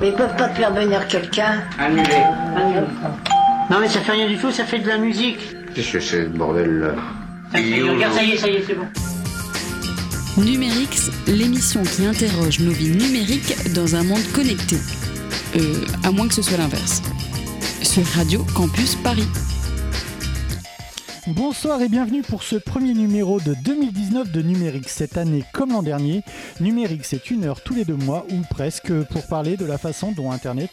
Mais ils peuvent pas te faire venir quelqu'un. Annulé. Non mais ça fait rien du tout, ça fait de la musique. Qu'est-ce que c'est ce bordel là Regarde, ça y est, ça y est, c'est bon. Numérix, l'émission qui interroge nos vies numériques dans un monde connecté. Euh, à moins que ce soit l'inverse. Sur Radio Campus Paris. Bonsoir et bienvenue pour ce premier numéro de 2019 de Numérix. Cette année, comme l'an dernier, Numérix c'est une heure tous les deux mois ou presque pour parler de la façon dont Internet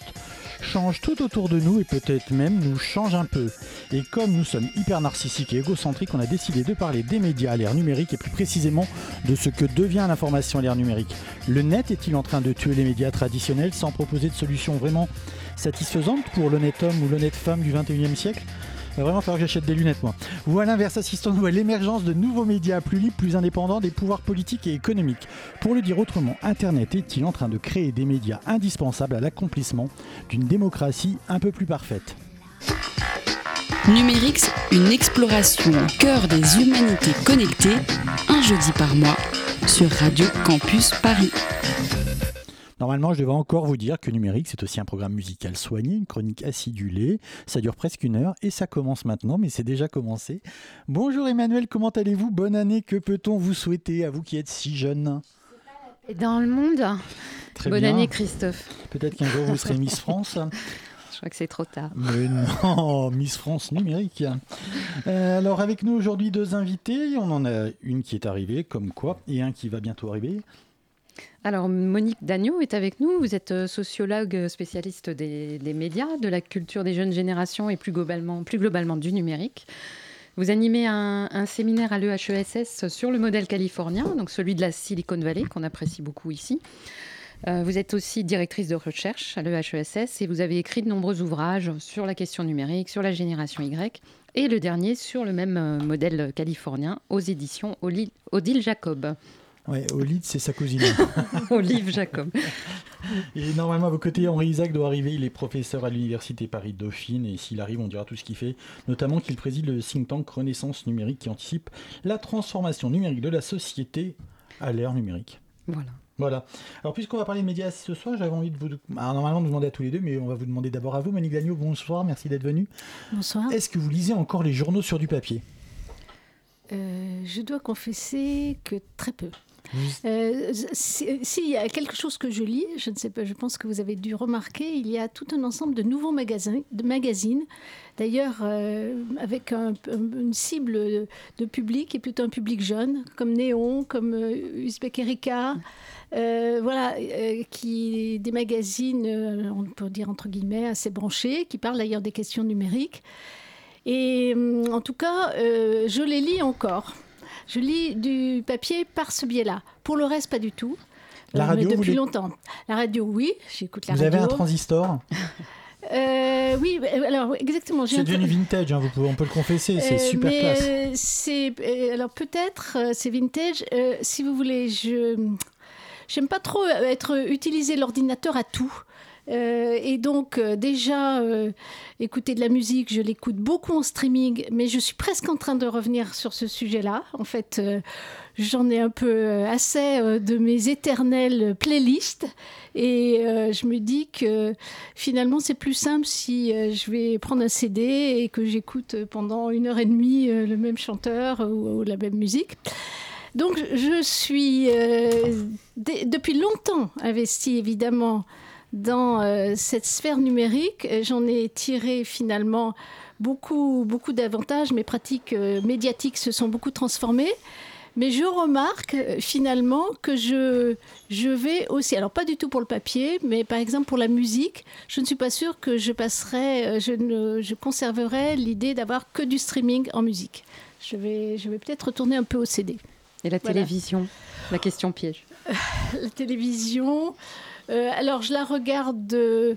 change tout autour de nous et peut-être même nous change un peu. Et comme nous sommes hyper narcissiques et égocentriques, on a décidé de parler des médias à l'ère numérique et plus précisément de ce que devient l'information à l'ère numérique. Le net est-il en train de tuer les médias traditionnels sans proposer de solution vraiment satisfaisante pour l'honnête homme ou l'honnête femme du 21e siècle? Il va vraiment falloir que j'achète des lunettes, moi. Ou à l'inverse, assistons-nous à l'émergence de nouveaux médias plus libres, plus indépendants des pouvoirs politiques et économiques. Pour le dire autrement, Internet est-il en train de créer des médias indispensables à l'accomplissement d'une démocratie un peu plus parfaite? Numérix, une exploration au cœur des humanités connectées, un jeudi par mois, sur Radio Campus Paris. Normalement, je devrais encore vous dire que Numérique, c'est aussi un programme musical soigné, une chronique acidulée. Ça dure presque une heure et ça commence maintenant, mais c'est déjà commencé. Bonjour Emmanuel, comment allez-vous? Bonne année, que peut-on vous souhaiter à vous qui êtes si jeune? Dans le monde? Très Bonne bien. année Christophe. Peut-être qu'un jour vous serez Miss France. Je crois que c'est trop tard. Mais non, Miss France numérique. Euh, alors avec nous aujourd'hui deux invités, on en a une qui est arrivée, comme quoi, et un qui va bientôt arriver. Alors Monique Dagneau est avec nous. Vous êtes euh, sociologue spécialiste des, médias, de la culture des jeunes générations et plus globalement, du numérique. Vous animez un, séminaire à l'EHESS sur le modèle californien, donc celui de la Silicon Valley, qu'on apprécie beaucoup ici. Euh, vous êtes aussi directrice de recherche à l'EHESS et vous avez écrit de nombreux ouvrages sur la question numérique, sur la génération Y, et le dernier sur le même euh, modèle californien aux éditions Odile Jacob. Au lead, c'est sa cousine. Olive Jacob. Et normalement, à vos côtés, Henri Isaac doit arriver. Il est professeur à l'Université Paris-Dauphine. Et s'il arrive, on dira tout ce qu'il fait. Notamment qu'il préside le think tank Renaissance numérique qui anticipe la transformation numérique de la société à l'ère numérique. Voilà. Voilà. Alors, puisqu'on va parler de médias ce soir, j'avais envie de vous. Alors, normalement, de vous demander à tous les deux, mais on va vous demander d'abord à vous, Monique Dagneau. Bonsoir, merci d'être venu. Bonsoir. Est-ce que vous lisez encore les journaux sur du papier? Euh, je dois confesser que très peu. Euh, si- S'il y a quelque chose que je lis, je ne sais pas, je pense que vous avez dû remarquer, il y a tout un ensemble de nouveaux magazines, d'ailleurs euh, avec un- une cible de public et plutôt un public jeune, comme Néon, comme euh, Uzbek Erika, euh, voilà, euh, qui des magazines, euh, on peut dire entre guillemets, assez branchés, qui parlent d'ailleurs des questions numériques. Et hum, en tout cas, euh, je les lis encore. Je lis du papier par ce biais-là. Pour le reste, pas du tout. La Euh, radio, mais vous depuis longtemps. La radio, oui, j'écoute la Vous radio. avez un transistor Euh, oui, euh, alors exactement. C'est devenu vintage, hein, vous pouvez- on peut le confesser, c'est Euh, super mais, classe. euh, c'est alors peut-être c'est vintage. si vous voulez, je j'aime pas trop être utiliser l'ordinateur à tout. Euh, et donc euh, déjà euh, écouter de la musique, je l'écoute beaucoup en streaming, mais je suis presque en train de revenir sur ce sujet-là. En fait, j'en ai un peu assez de mes éternelles playlists. Et je me dis que finalement, c'est plus simple si je vais prendre un CD et que j'écoute pendant une heure et demie le même chanteur ou, la même musique. Donc, je suis depuis longtemps investie, évidemment, dans euh, cette sphère numérique. Euh, J'en ai tiré finalement beaucoup, beaucoup d'avantages. Mes pratiques euh, médiatiques se sont beaucoup transformées. Mais je remarque finalement que je, je vais aussi, alors pas du tout pour le papier, mais par exemple pour la musique, je ne suis pas sûre que je passerai, je, ne, je conserverai l'idée d'avoir que du streaming en musique. Je vais, je vais peut-être retourner un peu au CD. Et la Voilà. télévision? La question piège. La télévision, euh, alors je la regarde euh,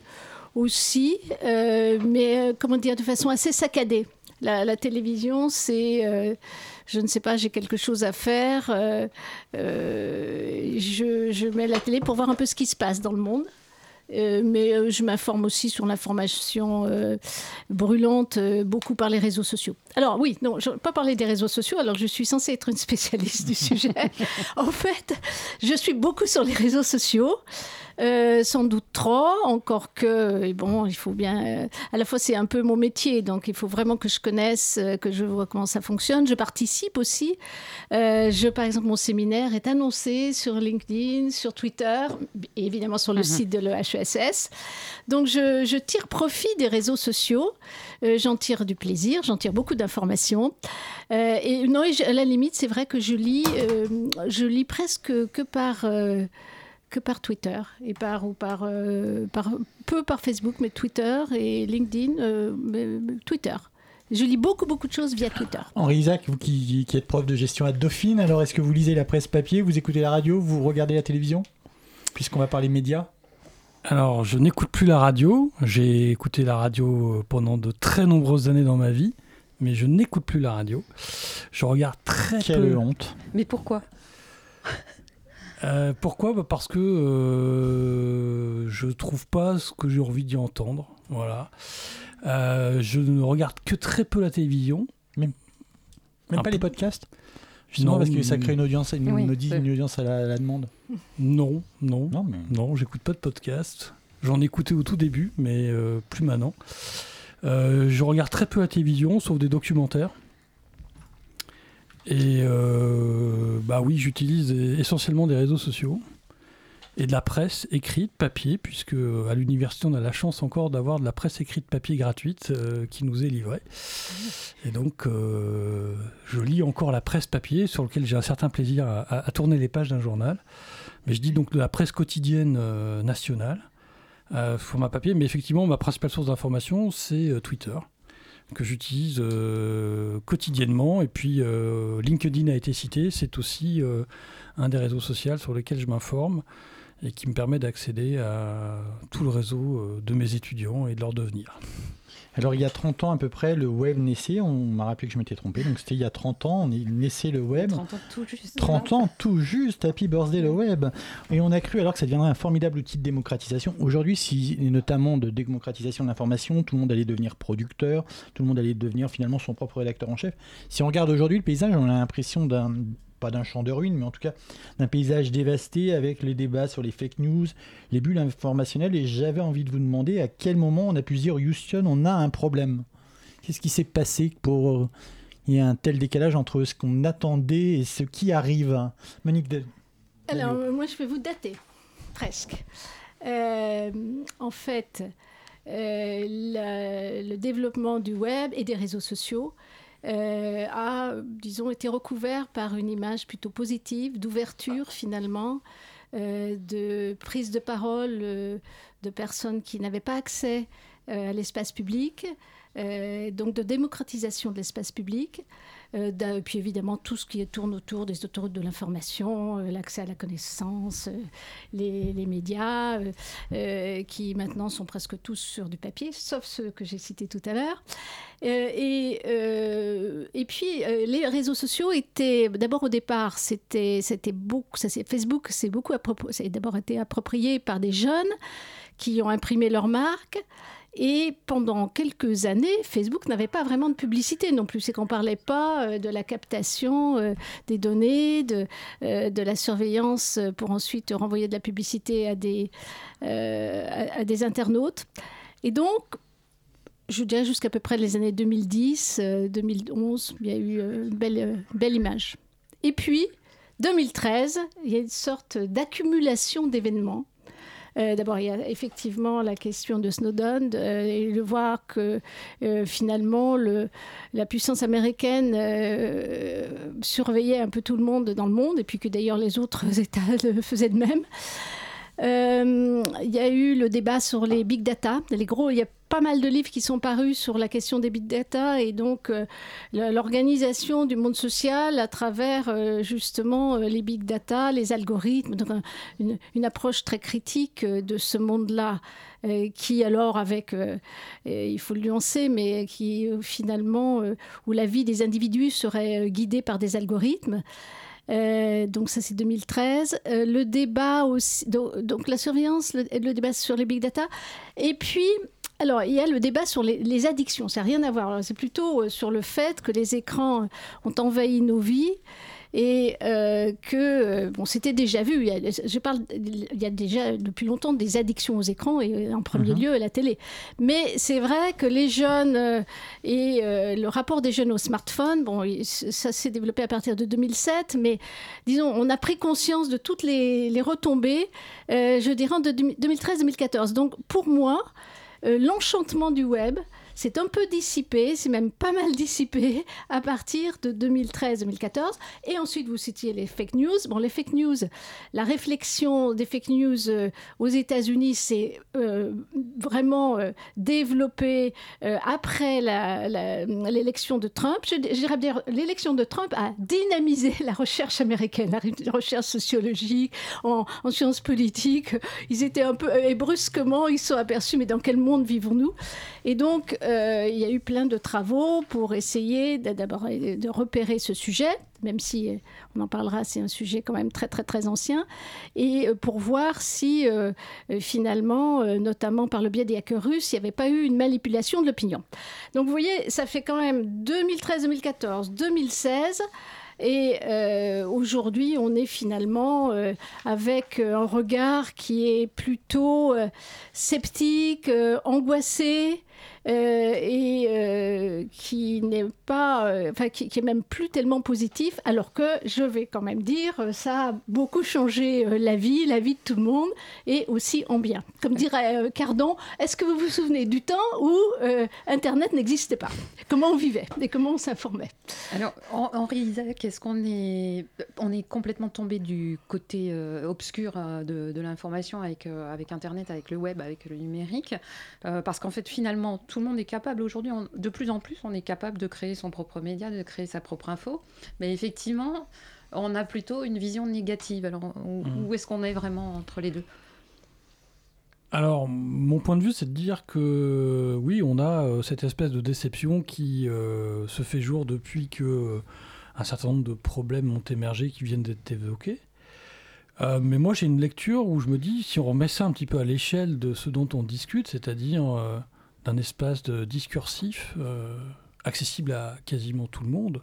aussi, euh, mais comment dire, de façon assez saccadée. La, la télévision, c'est, je ne sais pas, j'ai quelque chose à faire, je, je mets la télé pour voir un peu ce qui se passe dans le monde. Mais je m'informe aussi sur l'information brûlante, beaucoup par les réseaux sociaux. Alors oui, non, je pas parler des réseaux sociaux, alors je suis censée être une spécialiste du sujet. en fait, je suis beaucoup sur les réseaux sociaux. Euh, sans doute trop, encore que, bon, il faut bien. euh, à la fois, c'est un peu mon métier, donc il faut vraiment que je connaisse, euh, que je vois comment ça fonctionne. Je participe aussi. Euh, je, par exemple, mon séminaire est annoncé sur LinkedIn, sur Twitter, et évidemment sur le site de l'EHESS. Donc, je, je tire profit des réseaux sociaux. J'en tire du plaisir, j'en tire beaucoup d'informations. Et non, et je- à la limite, c'est vrai que je lis, je lis presque que par. Que par Twitter et par ou par, euh, par peu par Facebook mais Twitter et LinkedIn euh, Twitter je lis beaucoup beaucoup de choses via Twitter Henri Isaac, vous qui, qui êtes prof de gestion à Dauphine, alors est-ce que vous lisez la presse papier, vous écoutez la radio, vous regardez la télévision Puisqu'on va parler médias? Alors, je n'écoute plus la radio. J'ai écouté la radio euh, pendant de très nombreuses années dans ma vie, mais je n'écoute plus la radio. Je regarde très Quelle peu. honte. Mais pourquoi? Euh, pourquoi? Bah, Parce que euh, je trouve pas ce que j'ai envie d'y entendre. Voilà. Euh, je ne regarde que très peu la télévision. Même pas peu. les podcasts Justement Non, parce que ça crée une audience, une, Oui, une audi- c'est- une audience à la, à la demande. Non, non, Non, mais non, j'écoute pas de podcast. J'en écoutais au tout début, mais euh, plus maintenant. Euh, je regarde très peu la télévision, sauf des documentaires. Et euh, bah oui, j'utilise essentiellement des réseaux sociaux et de la presse écrite, papier, puisque euh, à l'université on a la chance encore d'avoir de la presse écrite papier gratuite euh, qui nous est livrée. Et donc je lis encore la presse papier sur lequel j'ai un certain plaisir à, tourner les pages d'un journal. Mais je dis donc de la presse quotidienne nationale, format papier. Mais effectivement, ma principale source d'information, c'est Twitter, que j'utilise euh, quotidiennement. Et puis, euh, LinkedIn a été cité. C'est aussi euh, un des réseaux sociaux sur lesquels je m'informe et qui me permet d'accéder à tout le réseau de mes étudiants et de leur devenir. Alors il y a 30 ans à peu près, le web naissait, on m'a rappelé que je m'étais trompé, donc c'était il y a 30 ans, on est- naissait le web. 30 ans tout juste. 30 ans tout juste, happy birthday le web. Et on a cru alors que ça deviendrait un formidable outil de démocratisation. Aujourd'hui, si, notamment de démocratisation de l'information, tout le monde allait devenir producteur, tout le monde allait devenir finalement son propre rédacteur en chef. Si on regarde aujourd'hui le paysage, on a l'impression d'un pas d'un champ de ruines, mais en tout cas d'un paysage dévasté avec les débats sur les fake news, les bulles informationnelles. Et j'avais envie de vous demander à quel moment on a pu dire Houston, on a un problème. Qu'est-ce qui s'est passé pour euh, il y a un tel décalage entre ce qu'on attendait et ce qui arrive. Monique de... alors euh, moi je vais vous dater presque Euh, en fait euh, le développement du web et des réseaux sociaux euh, a, disons, été recouvert par une image plutôt positive, d'ouverture finalement, euh, de prise de parole euh, de personnes qui n'avaient pas accès à l'espace public, donc de démocratisation de l'espace public. Euh, puis évidemment tout ce qui tourne autour des autoroutes de l'information, euh, l'accès à la connaissance, euh, les, médias, euh, qui maintenant sont presque tous sur du papier, sauf ceux que j'ai cités tout à l'heure. Et, puis les réseaux sociaux étaient d'abord au départ c'était c'était beaucoup c'est Facebook beaucoup d'abord été approprié par des jeunes qui ont imprimé leur marque et pendant quelques années, Facebook n'avait pas vraiment de publicité non plus. C'est qu'on ne parlait pas euh, de la captation euh, des données, de, euh, la surveillance pour ensuite renvoyer de la publicité à des, internautes. Et donc, je dirais jusqu'à peu près les années 2010, euh, 2011, il y a eu une belle image. Et puis, 2013, il y a une sorte d'accumulation d'événements. Euh, D'abord, il y a effectivement la question de Snowden euh, et de voir que euh, finalement le, la puissance américaine surveillait un peu tout le monde dans le monde et puis que d'ailleurs les autres États le faisaient de même. Euh, il y a eu le débat sur les big data. Les gros, il y a pas mal de livres qui sont parus sur la question des big data et donc euh, l'organisation du monde social à travers euh, justement les big data, les algorithmes, donc un- une, une approche très critique de ce monde-là. qui alors avec, il faut le nuancer, mais qui finalement, où la vie des individus serait guidée par des algorithmes. Euh, donc ça c'est 2013. Euh, le débat aussi, donc, la surveillance, le, le débat sur les big data, et puis alors il y a le débat sur les, les addictions. Ça n'a rien à voir. C'est plutôt euh, sur le fait que les écrans ont envahi nos vies et euh, que euh, bon, c'était déjà vu. je parle, il y a déjà depuis longtemps des addictions aux écrans et en premier mhm. lieu à la télé. Mais c'est vrai que les jeunes euh, et le rapport des jeunes au smartphone, bon, ça s'est développé à partir de 2007, mais disons, on a pris conscience de toutes les, les retombées, je dirais, de 2013-2014. Donc pour moi, l'enchantement du web, c'est un peu dissipé, c'est même pas mal dissipé à partir de 2013-2014. Et ensuite, vous citiez les fake news. Bon, les fake news, la réflexion des fake news euh, aux États-Unis s'est euh, vraiment euh, développée après l'élection de Trump. Je, dirais dire, l'élection de Trump a dynamisé la recherche américaine, la recherche sociologique, en, en sciences politiques. Ils étaient un peu, et brusquement, ils se sont aperçus, mais dans quel monde vivons-nous? Et donc, euh, il y a eu plein de travaux pour essayer d'abord de repérer ce sujet, même si euh, on en parlera, c'est un sujet quand même très très très ancien, et euh, pour voir si finalement, notamment par le biais des hackers russes, il n'y avait pas eu une manipulation de l'opinion. Donc vous voyez, ça fait quand même 2013, 2014, 2016. Et aujourd'hui, on est finalement avec un regard qui est plutôt sceptique, angoissé, euh, et euh, qui n'est pas, euh, enfin qui, est même plus tellement positif, alors que je vais quand même dire, ça a beaucoup changé la vie, la vie de tout le monde, et aussi en bien. Comme dirait Cardon, est-ce que vous vous souvenez du temps où Internet n'existait pas? Comment on vivait et comment on s'informait? Alors, Henri Isaac, est-ce qu'on est, on est complètement tombé du côté obscur de, de l'information avec, avec Internet, avec le web, avec le numérique? Parce qu'en fait, finalement, tout le monde est capable aujourd'hui, de plus en plus, on est capable de créer son propre média, de créer sa propre info. Mais effectivement, on a plutôt une vision négative. Alors, où, mmh. est-ce qu'on est vraiment entre les deux? Alors, mon point de vue, c'est de dire que oui, on a euh, cette espèce de déception qui euh, se fait jour depuis que euh, un certain nombre de problèmes ont émergé qui viennent d'être évoqués. mais moi, j'ai une lecture où je me dis, si on remet ça un petit peu à l'échelle de ce dont on discute, c'est-à-dire d'un espace de discursif euh, accessible à quasiment tout le monde.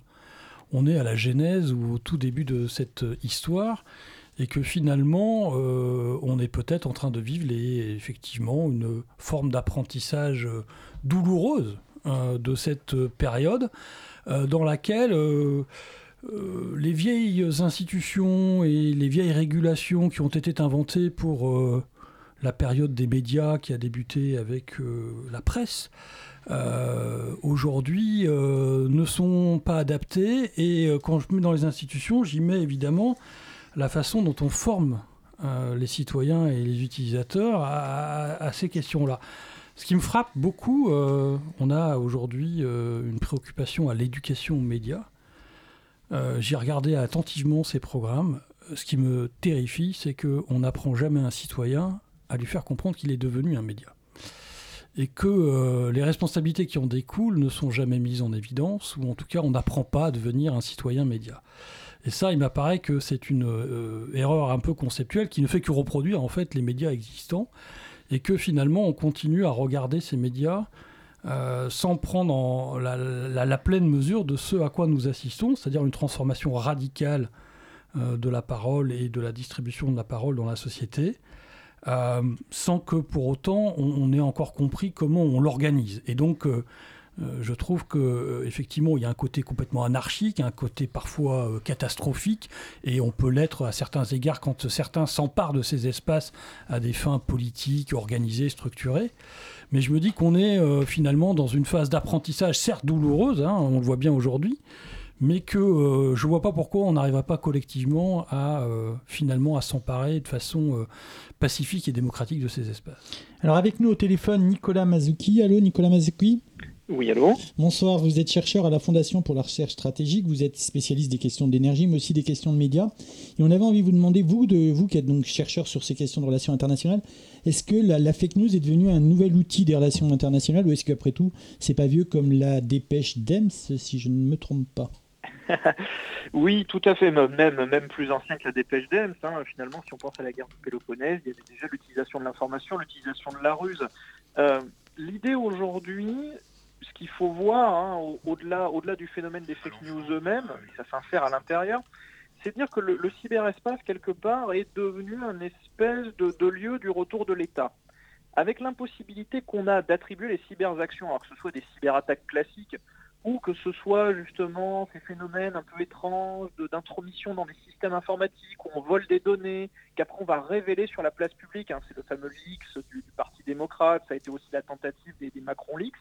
On est à la genèse ou au tout début de cette histoire et que finalement euh, on est peut-être en train de vivre effectivement une forme d'apprentissage douloureuse euh, de cette période dans laquelle les vieilles institutions et les vieilles régulations qui ont été inventées pour la période des médias qui a débuté avec euh, la presse, euh, aujourd'hui euh, ne sont pas adaptés. Et quand je mets dans les institutions, j'y mets évidemment la façon dont on forme les citoyens et les utilisateurs à, ces questions-là. Ce qui me frappe beaucoup, on a aujourd'hui une préoccupation à l'éducation aux médias. J'ai regardé attentivement ces programmes. Ce qui me terrifie, c'est qu'on n'apprend jamais un citoyen à lui faire comprendre qu'il est devenu un média. Et que euh, les responsabilités qui en découlent ne sont jamais mises en évidence, ou en tout cas on n'apprend pas à devenir un citoyen média. Et ça, il m'apparaît que c'est une euh, erreur un peu conceptuelle qui ne fait que reproduire en fait les médias existants, et que finalement on continue à regarder ces médias euh, sans prendre en la, la, pleine mesure de ce à quoi nous assistons, c'est-à-dire une transformation radicale de la parole et de la distribution de la parole dans la société, euh, sans que pour autant on, ait encore compris comment on l'organise. Et donc, euh, euh, je trouve que effectivement, il y a un côté complètement anarchique, un côté parfois catastrophique, et on peut l'être à certains égards quand certains s'emparent de ces espaces à des fins politiques, organisées, structurées. Mais je me dis qu'on est finalement dans une phase d'apprentissage, certes douloureuse, hein, on le voit bien aujourd'hui, mais que je ne vois pas pourquoi on n'arriverait pas collectivement à finalement à s'emparer de façon pacifique et démocratique de ces espaces. Alors avec nous au téléphone Nicolas Mazuki. Allô Nicolas Mazuki oui, allô? Bonsoir, vous êtes chercheur à la Fondation pour la recherche stratégique, vous êtes spécialiste des questions d'énergie, mais aussi des questions de médias. Et on avait envie de vous demander, vous, de, vous qui êtes donc chercheur sur ces questions de relations internationales, est-ce que la, la, fake news est devenue un nouvel outil des relations internationales, ou est-ce qu'après tout, c'est pas vieux comme la dépêche d'Ems, si je ne me trompe pas? oui, tout à fait, même, même plus ancien que la dépêche d'Ems. Hein. Finalement, si on pense à la guerre du Péloponnèse, il y avait déjà l'utilisation de l'information, l'utilisation de la ruse. Euh, l'idée aujourd'hui, ce qu'il faut voir, hein, au-delà au du phénomène des fake news eux-mêmes, ça s'insère à l'intérieur, c'est dire que le, le, cyberespace, quelque part, est devenu un espèce de, de lieu du retour de l'État. Avec l'impossibilité qu'on a d'attribuer les cyberactions, alors que ce soit des cyberattaques classiques, ou que ce soit justement ces phénomènes un peu étranges d'intromission dans des systèmes informatiques où on vole des données, qu'après on va révéler sur la place publique, hein, c'est le fameux leaks du, Parti démocrate, ça a été aussi la tentative des, Macron leaks,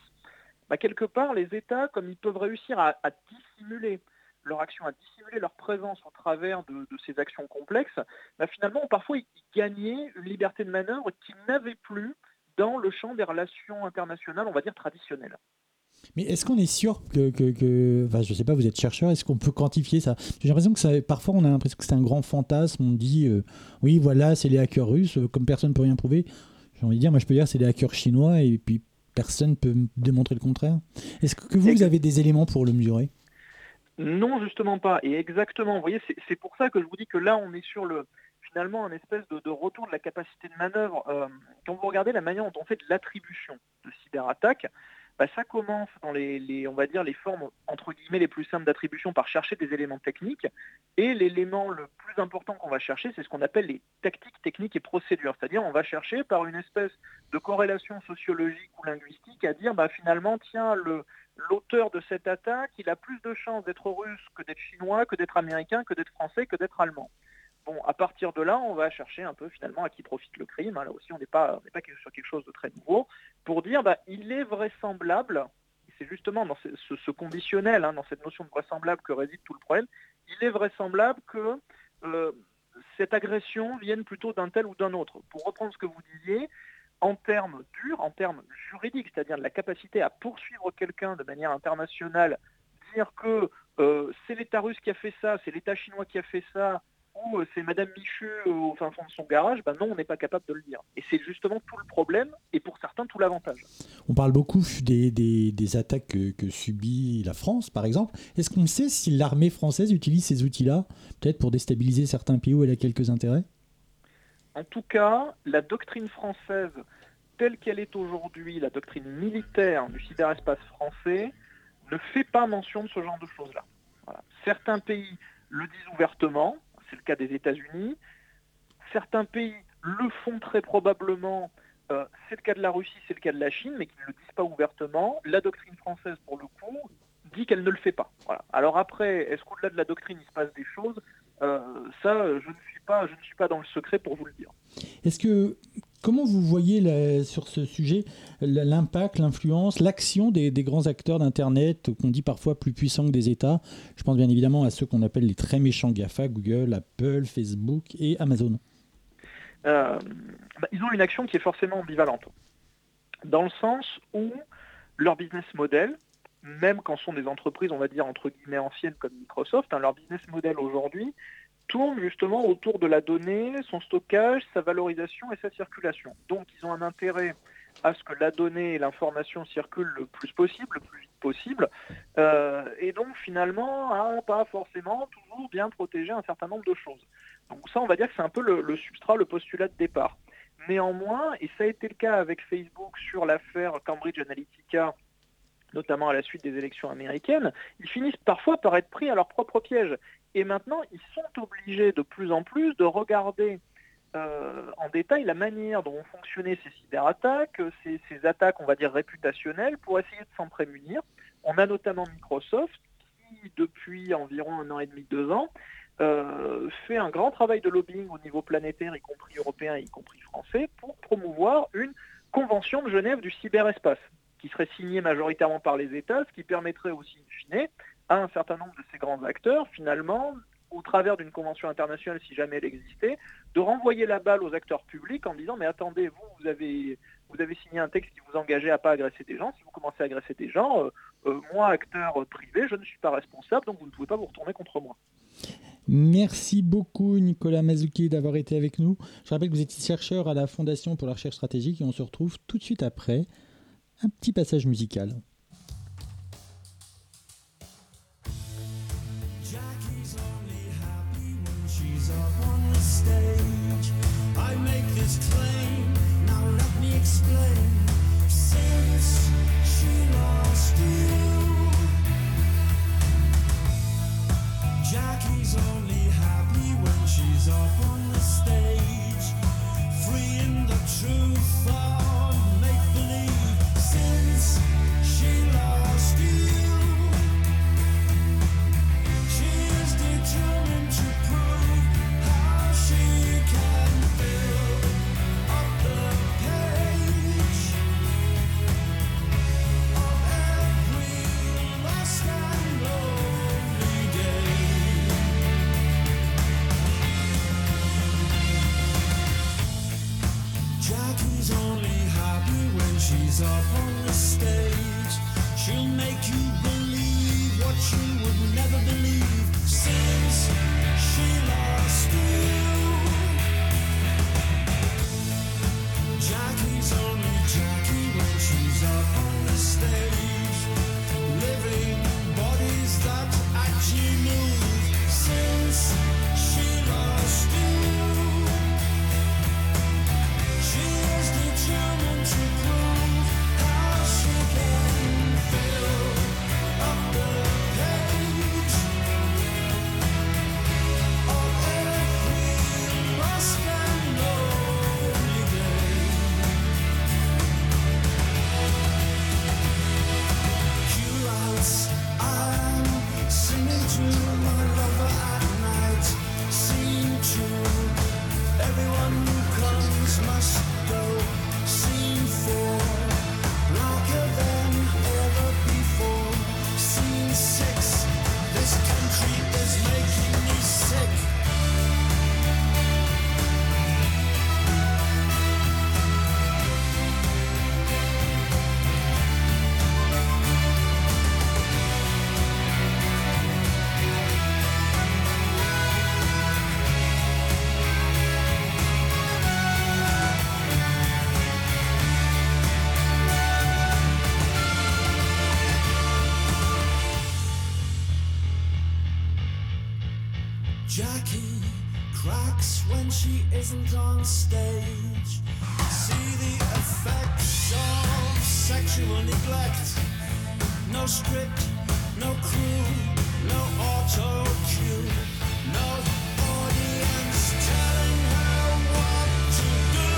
bah, quelque part les États, comme ils peuvent réussir à, dissimuler leur action, à dissimuler leur présence au travers de, de ces actions complexes, bah, finalement parfois ils gagnaient une liberté de manœuvre qu'ils n'avaient plus dans le champ des relations internationales, on va dire traditionnelles. Mais est-ce qu'on est sûr que, que, que, enfin, je sais pas, vous êtes chercheur, est-ce qu'on peut quantifier ça? J'ai l'impression que ça, parfois on a l'impression que c'est un grand fantasme. On dit, euh, oui, voilà, c'est les hackers russes, comme personne ne peut rien prouver. J'ai envie de dire, moi je peux dire, c'est les hackers chinois, et puis personne ne peut démontrer le contraire. Est-ce que vous, vous avez des éléments pour le mesurer? Non, justement pas. Et exactement, vous voyez, c'est pour ça que je vous dis que là, on est sur le finalement un espèce de, de retour de la capacité de manœuvre. Euh, quand vous regardez la manière dont on fait de l'attribution de cyberattaques, bah, ça commence dans les, formes entre guillemets les plus simples d'attribution par chercher des éléments techniques. Et l'élément le plus important qu'on va chercher, c'est ce qu'on appelle les tactiques, techniques et procédures. C'est-à-dire, on va chercher par une espèce de corrélation sociologique ou linguistique à dire, bah, finalement, tiens, le, l'auteur de cette attaque, il a plus de chances d'être russe que d'être chinois, que d'être américain, que d'être français, que d'être allemand. Bon, à partir de là, on va chercher un peu finalement à qui profite le crime. Là aussi, on n'est pas, sur quelque chose de très nouveau pour dire, bah, il est vraisemblable. C'est justement dans ce conditionnel, hein, dans cette notion de vraisemblable que réside tout le problème. Il est vraisemblable que euh, cette agression vienne plutôt d'un tel ou d'un autre. Pour reprendre ce que vous disiez, en termes durs, en termes juridiques, c'est-à-dire de la capacité à poursuivre quelqu'un de manière internationale, dire que euh, c'est l'État russe qui a fait ça, c'est l'État chinois qui a fait ça, ou c'est Madame Michu au fin fond de son garage, ben non, on n'est pas capable de le dire. Et c'est justement tout le problème, et pour certains, tout l'avantage. On parle beaucoup des, des, des attaques que, que, subit la France, par exemple. Est-ce qu'on sait si l'armée française utilise ces outils-là, peut-être pour déstabiliser certains pays où elle a quelques intérêts? En tout cas, la doctrine française, telle qu'elle est aujourd'hui, la doctrine militaire du cyberespace français, ne fait pas mention de ce genre de choses-là. Voilà. Certains pays le disent ouvertement, c'est le cas des États-Unis. Certains pays le font très probablement. Euh, c'est le cas de la Russie, c'est le cas de la Chine, mais qui ne le disent pas ouvertement. La doctrine française, pour le coup, dit qu'elle ne le fait pas. Alors après, est-ce qu'au-delà de la doctrine, il se passe des choses? Euh, Ça, je ne suis pas, je ne suis pas dans le secret pour vous le dire. Est-ce que Comment vous voyez sur ce sujet l'impact, l'influence, l'action des, des, grands acteurs d'Internet, qu'on dit parfois plus puissants que des États? Je pense bien évidemment à ceux qu'on appelle les très méchants GAFA, Google, Apple, Facebook et Amazon. Euh, bah, ils ont une action qui est forcément ambivalente, dans le sens où leur business model, même quand ce sont des entreprises, on va dire entre guillemets anciennes comme Microsoft, hein, leur business model aujourd'hui tourne justement autour de la donnée, son stockage, sa valorisation et sa circulation. Donc ils ont un intérêt à ce que la donnée et l'information circulent le plus possible, le plus vite possible, euh, et donc finalement à pas forcément toujours bien protéger un certain nombre de choses. Donc ça, on va dire que c'est un peu le, substrat, le postulat de départ. Néanmoins, et ça a été le cas avec Facebook sur l'affaire Cambridge Analytica, notamment à la suite des élections américaines, ils finissent parfois par être pris à leur propre piège. Et maintenant, ils sont obligés de plus en plus de regarder euh, en détail la manière dont ont fonctionné ces cyberattaques, ces, attaques, on va dire, réputationnelles, pour essayer de s'en prémunir. On a notamment Microsoft qui, depuis environ un an et demi, deux ans, euh, fait un grand travail de lobbying au niveau planétaire, y compris européen, y compris français, pour promouvoir une convention de Genève du cyberespace, qui serait signée majoritairement par les États, ce qui permettrait aussi, in fine, à un certain nombre de ces grands acteurs, finalement, au travers d'une convention internationale, si jamais elle existait, de renvoyer la balle aux acteurs publics en disant mais attendez, vous, vous avez, vous avez signé un texte qui vous engageait à pas agresser des gens. Si vous commencez à agresser des gens, euh, euh, moi, acteur privé, je ne suis pas responsable, donc vous ne pouvez pas vous retourner contre moi. Merci beaucoup Nicolas Mazuki d'avoir été avec nous. Je rappelle que vous êtes chercheur à la Fondation pour la recherche stratégique et on se retrouve tout de suite après un petit passage musical. Jackie cracks when she isn't on stage. See the effects of sexual neglect. No script, no crew, no auto cue, no audience telling her what to do.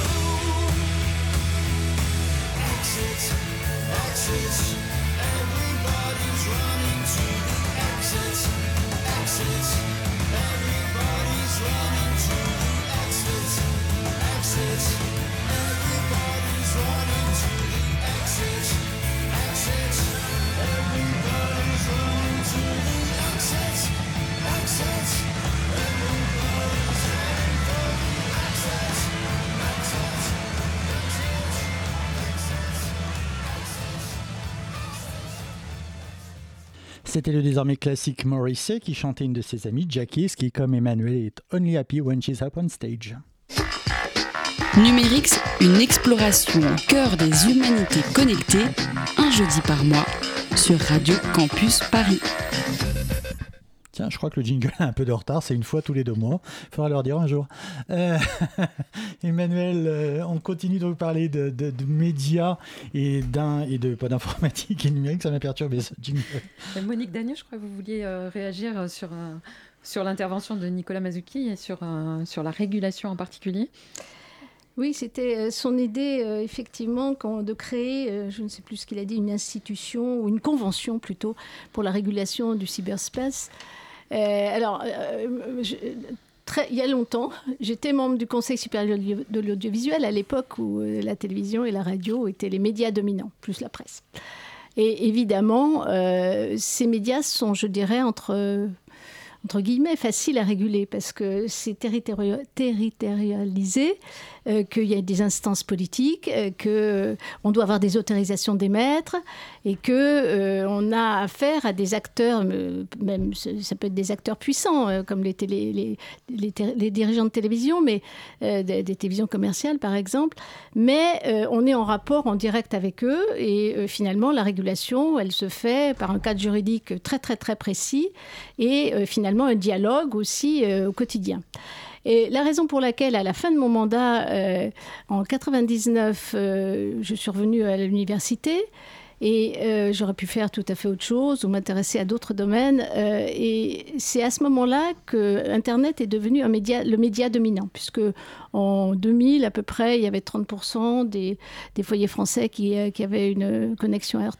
Exit, exit, C'était le désormais classique Morrissey qui chantait une de ses amies, Jackie, qui, comme Emmanuel, est only happy when she's up on stage. Numérix, une exploration au cœur des humanités connectées, un jeudi par mois, sur Radio Campus Paris. Tiens, je crois que le jingle a un peu de retard, c'est une fois tous les deux mois. Il faudra leur dire un jour. Euh, Emmanuel, euh, on continue de vous parler de, médias et, de pas d'informatique et numérique, ça m'a perturbé ce jingle. Monique Dagneau, je crois que vous vouliez euh, réagir sur, sur l'intervention de Nicolas Mazucchi et sur, sur la régulation en particulier. Oui, c'était euh, son idée, euh, effectivement, de créer, euh, je ne sais plus ce qu'il a dit, une institution, ou une convention plutôt, pour la régulation du cyberspace. Alors, très- il y a longtemps, j'étais membre du Conseil supérieur de l'audio- de l'audiovisuel, à l'époque où la télévision et la radio étaient les médias dominants, plus la presse. Et évidemment, ces médias sont, je dirais, entre entre guillemets, facile à réguler parce que c'est territori- territorialisé, euh, qu'il y a des instances politiques, euh, que on doit avoir des autorisations d'émettre et que euh, on a affaire à des acteurs, euh, même ça peut être des acteurs puissants euh, comme les, dirigeants de télévision, mais euh, des, des télévisions commerciales par exemple. Mais euh, on est en rapport en direct avec eux et euh, finalement la régulation, elle se fait par un cadre juridique très très très précis et euh, finalement un dialogue aussi euh, au quotidien. Et la raison pour laquelle, à la fin de mon mandat, euh, en 99, euh, je suis revenue à l'université et euh, j'aurais pu faire tout à fait autre chose ou m'intéresser à d'autres domaines. euh, et c'est à ce moment-là que Internet est devenu le média dominant, puisque en 2000 à peu près, il y avait 30% des, foyers français qui, avaient une connexion à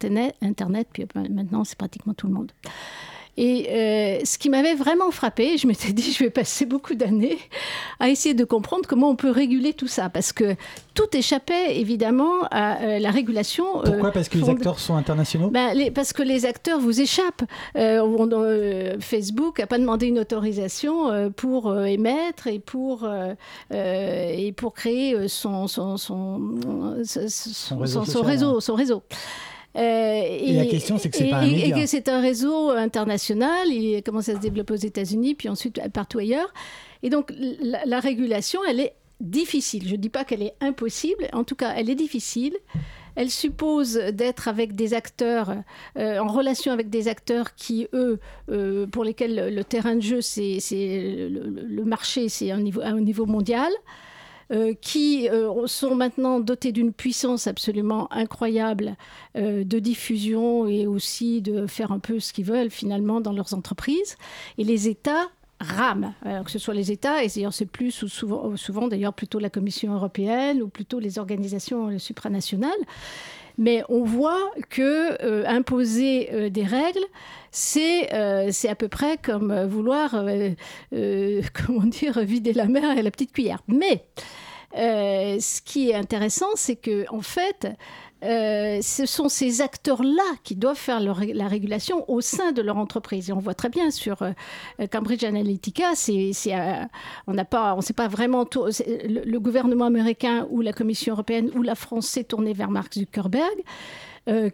Internet, puis maintenant c'est pratiquement tout le monde. Et euh, ce qui m'avait vraiment frappé, je m'étais dit, je vais passer beaucoup d'années à essayer de comprendre comment on peut réguler tout ça, parce que tout échappait évidemment à euh, la régulation. euh, Pourquoi? Parce que les acteurs sont internationaux? Ben, les- parce que les acteurs vous échappent. On- Facebook n'a pas demandé une autorisation pour émettre et pour, et pour créer son, son, son, son, son- réseau social, hein. son réseau. Euh, Et la question, c'est que c'est pas un média. Et que c'est un réseau international. Il commence à se développer aux États-Unis, puis ensuite partout ailleurs. Et donc, la, la régulation, elle est difficile. Je ne dis pas qu'elle est impossible. En tout cas, elle est difficile. Elle suppose d'être avec des acteurs, euh, en relation avec des acteurs qui, eux, euh, pour lesquels le, le terrain de jeu, c'est le, le- le marché, c'est un niveau, à un niveau mondial. Euh, qui euh, sont maintenant dotés d'une puissance absolument incroyable euh, de diffusion et aussi de faire un peu ce qu'ils veulent finalement dans leurs entreprises. Et les États rament, Alors que ce soit les États, et d'ailleurs c'est plus ou souvent, souvent d'ailleurs plutôt la Commission européenne ou plutôt les organisations supranationales. Mais on voit que euh, imposer euh, des règles, c'est euh, c'est à peu près comme vouloir, comment dire, vider la mer à la petite cuillère. Mais ce qui est intéressant, c'est que en fait, euh, ce sont ces acteurs-là qui doivent faire la régulation au sein de leur entreprise. Et on voit très bien sur euh, Cambridge Analytica, euh, on n'a pas, on sait pas vraiment le, gouvernement américain ou la Commission européenne ou la France s'est tourné vers Mark Zuckerberg.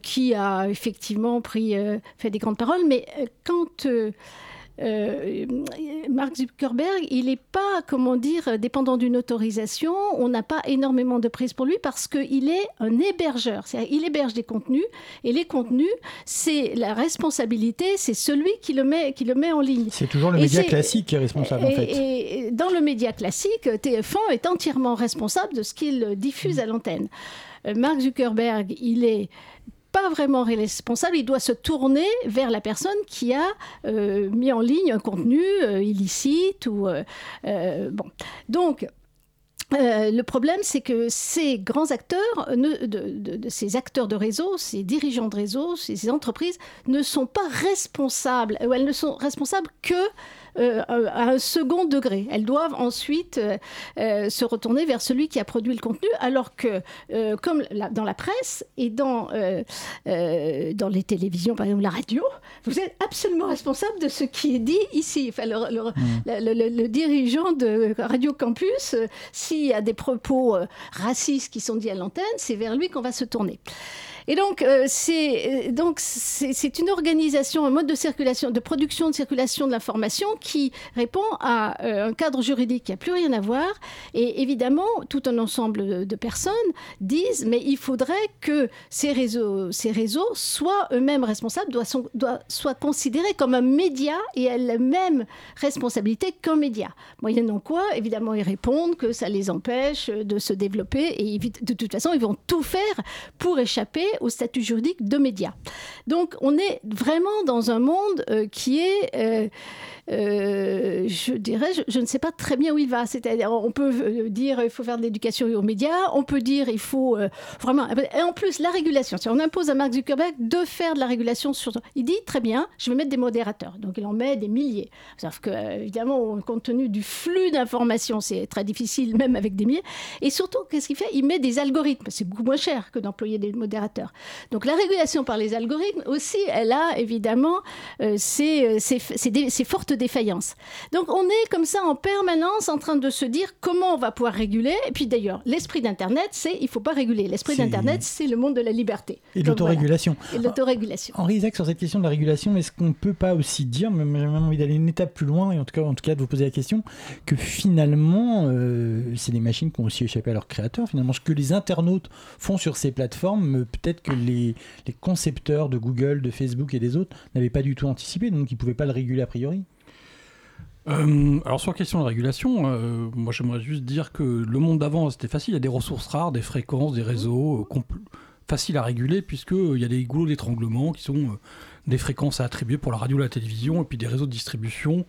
qui a effectivement fait des grandes paroles, mais quand euh, Mark Zuckerberg, il n'est pas, comment dire, dépendant d'une autorisation. On n'a pas énormément de prise pour lui parce qu'il est un hébergeur. Il héberge des contenus et les contenus, c'est la responsabilité, c'est celui qui le met, qui le met en ligne. C'est toujours le Et média classique qui est responsable, en et, fait. et dans le média classique, TF1 est entièrement responsable de ce qu'il diffuse à l'antenne. Euh, Mark Zuckerberg, il est pas vraiment responsable, il doit se tourner vers la personne qui a euh, mis en ligne un contenu euh, illicite ou euh, euh, bon. Donc le problème, c'est que ces grands acteurs, de, de- ces acteurs de réseau, ces dirigeants de réseau, ces entreprises, ne sont pas responsables, ou elles ne sont responsables que euh, à un second degré. Elles doivent ensuite euh, euh, se retourner vers celui qui a produit le contenu, alors que, euh, comme la- dans la presse et dans, euh, euh, dans les télévisions, par exemple la radio, vous êtes absolument responsable de ce qui est dit ici. Enfin, le, le- le dirigeant de Radio Campus, euh, s'il y a des propos euh, racistes qui sont dits à l'antenne, c'est vers lui qu'on va se tourner. Et donc, euh, c'est euh, c'est une organisation, un mode de circulation, de production, de circulation de l'information qui répond à euh, un cadre juridique qui n'a plus rien à voir. Et évidemment, tout un ensemble de, personnes disent, mais il faudrait que ces réseaux, ces réseaux soient eux-mêmes responsables, doivent, sont- doivent- soient considérés comme un média et aient la même responsabilité qu'un média. Moyennant quoi, évidemment, ils répondent que ça les empêche de se développer et de toute façon, ils vont tout faire pour échapper au statut juridique de média. Donc, on est vraiment dans un monde euh, qui est, euh, je dirais, je, ne sais pas très bien où il va. C'est-à-dire, on peut euh, dire il faut faire de l'éducation aux médias, on peut dire il faut euh, vraiment. Et en plus, la régulation. Si on impose à Mark Zuckerberg de faire de la régulation sur. Il dit très bien, je vais mettre des modérateurs. Donc, il en met des milliers. Sauf que, euh, évidemment, compte tenu du flux d'informations, c'est très difficile, même avec des milliers. Et surtout, qu'est-ce qu'il fait? Il met des algorithmes. C'est beaucoup moins cher que d'employer des modérateurs. Donc, la régulation par les algorithmes aussi, elle a évidemment euh, ses, euh, ses- ses ses fortes défaillances. Donc, on est comme ça en permanence en train de se dire comment on va pouvoir réguler. Et puis, d'ailleurs, l'esprit d'Internet, c'est il ne faut pas réguler. L'esprit d'Internet, c'est le monde de la liberté. Et de Donc, voilà. l'autorégulation. Et l'autorégulation. Henri Isaac, sur cette question de la régulation, est-ce qu'on ne peut pas aussi dire, mais j'ai même envie d'aller une étape plus loin, et en tout cas, en tout cas de vous poser la question, que finalement, euh, c'est des machines qui ont aussi échappé à leurs créateurs. Finalement, ce que les internautes font sur ces plateformes, euh, peut-être que les, les concepteurs de Google, de Facebook et des autres n'avaient pas du tout anticipé, donc ils ne pouvaient pas le réguler a priori. Euh, alors sur la question de régulation, euh, moi j'aimerais juste dire que le monde d'avant c'était facile, il y a des ressources rares, des fréquences, des réseaux euh, faciles à réguler puisqu'il y a des goulots d'étranglement qui sont des fréquences à attribuer pour la radio, la télévision et puis des réseaux de distribution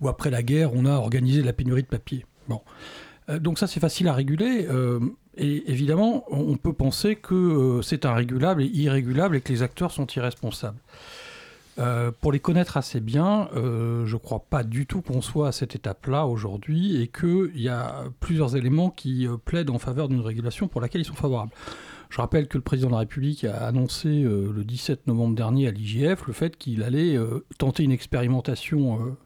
où après la guerre on a organisé la pénurie de papier. Bon. Donc ça c'est facile à réguler et évidemment on peut penser que c'est irrégulable et irrégulable et que les acteurs sont irresponsables. Euh, pour les connaître assez bien, euh, je crois pas du tout qu'on soit à cette étape-là aujourd'hui et qu'il y a plusieurs éléments qui euh, plaident en faveur d'une régulation pour laquelle ils sont favorables. Je rappelle que le président de la République a annoncé euh, le 17 novembre dernier à l'IGF le fait qu'il allait tenter une expérimentation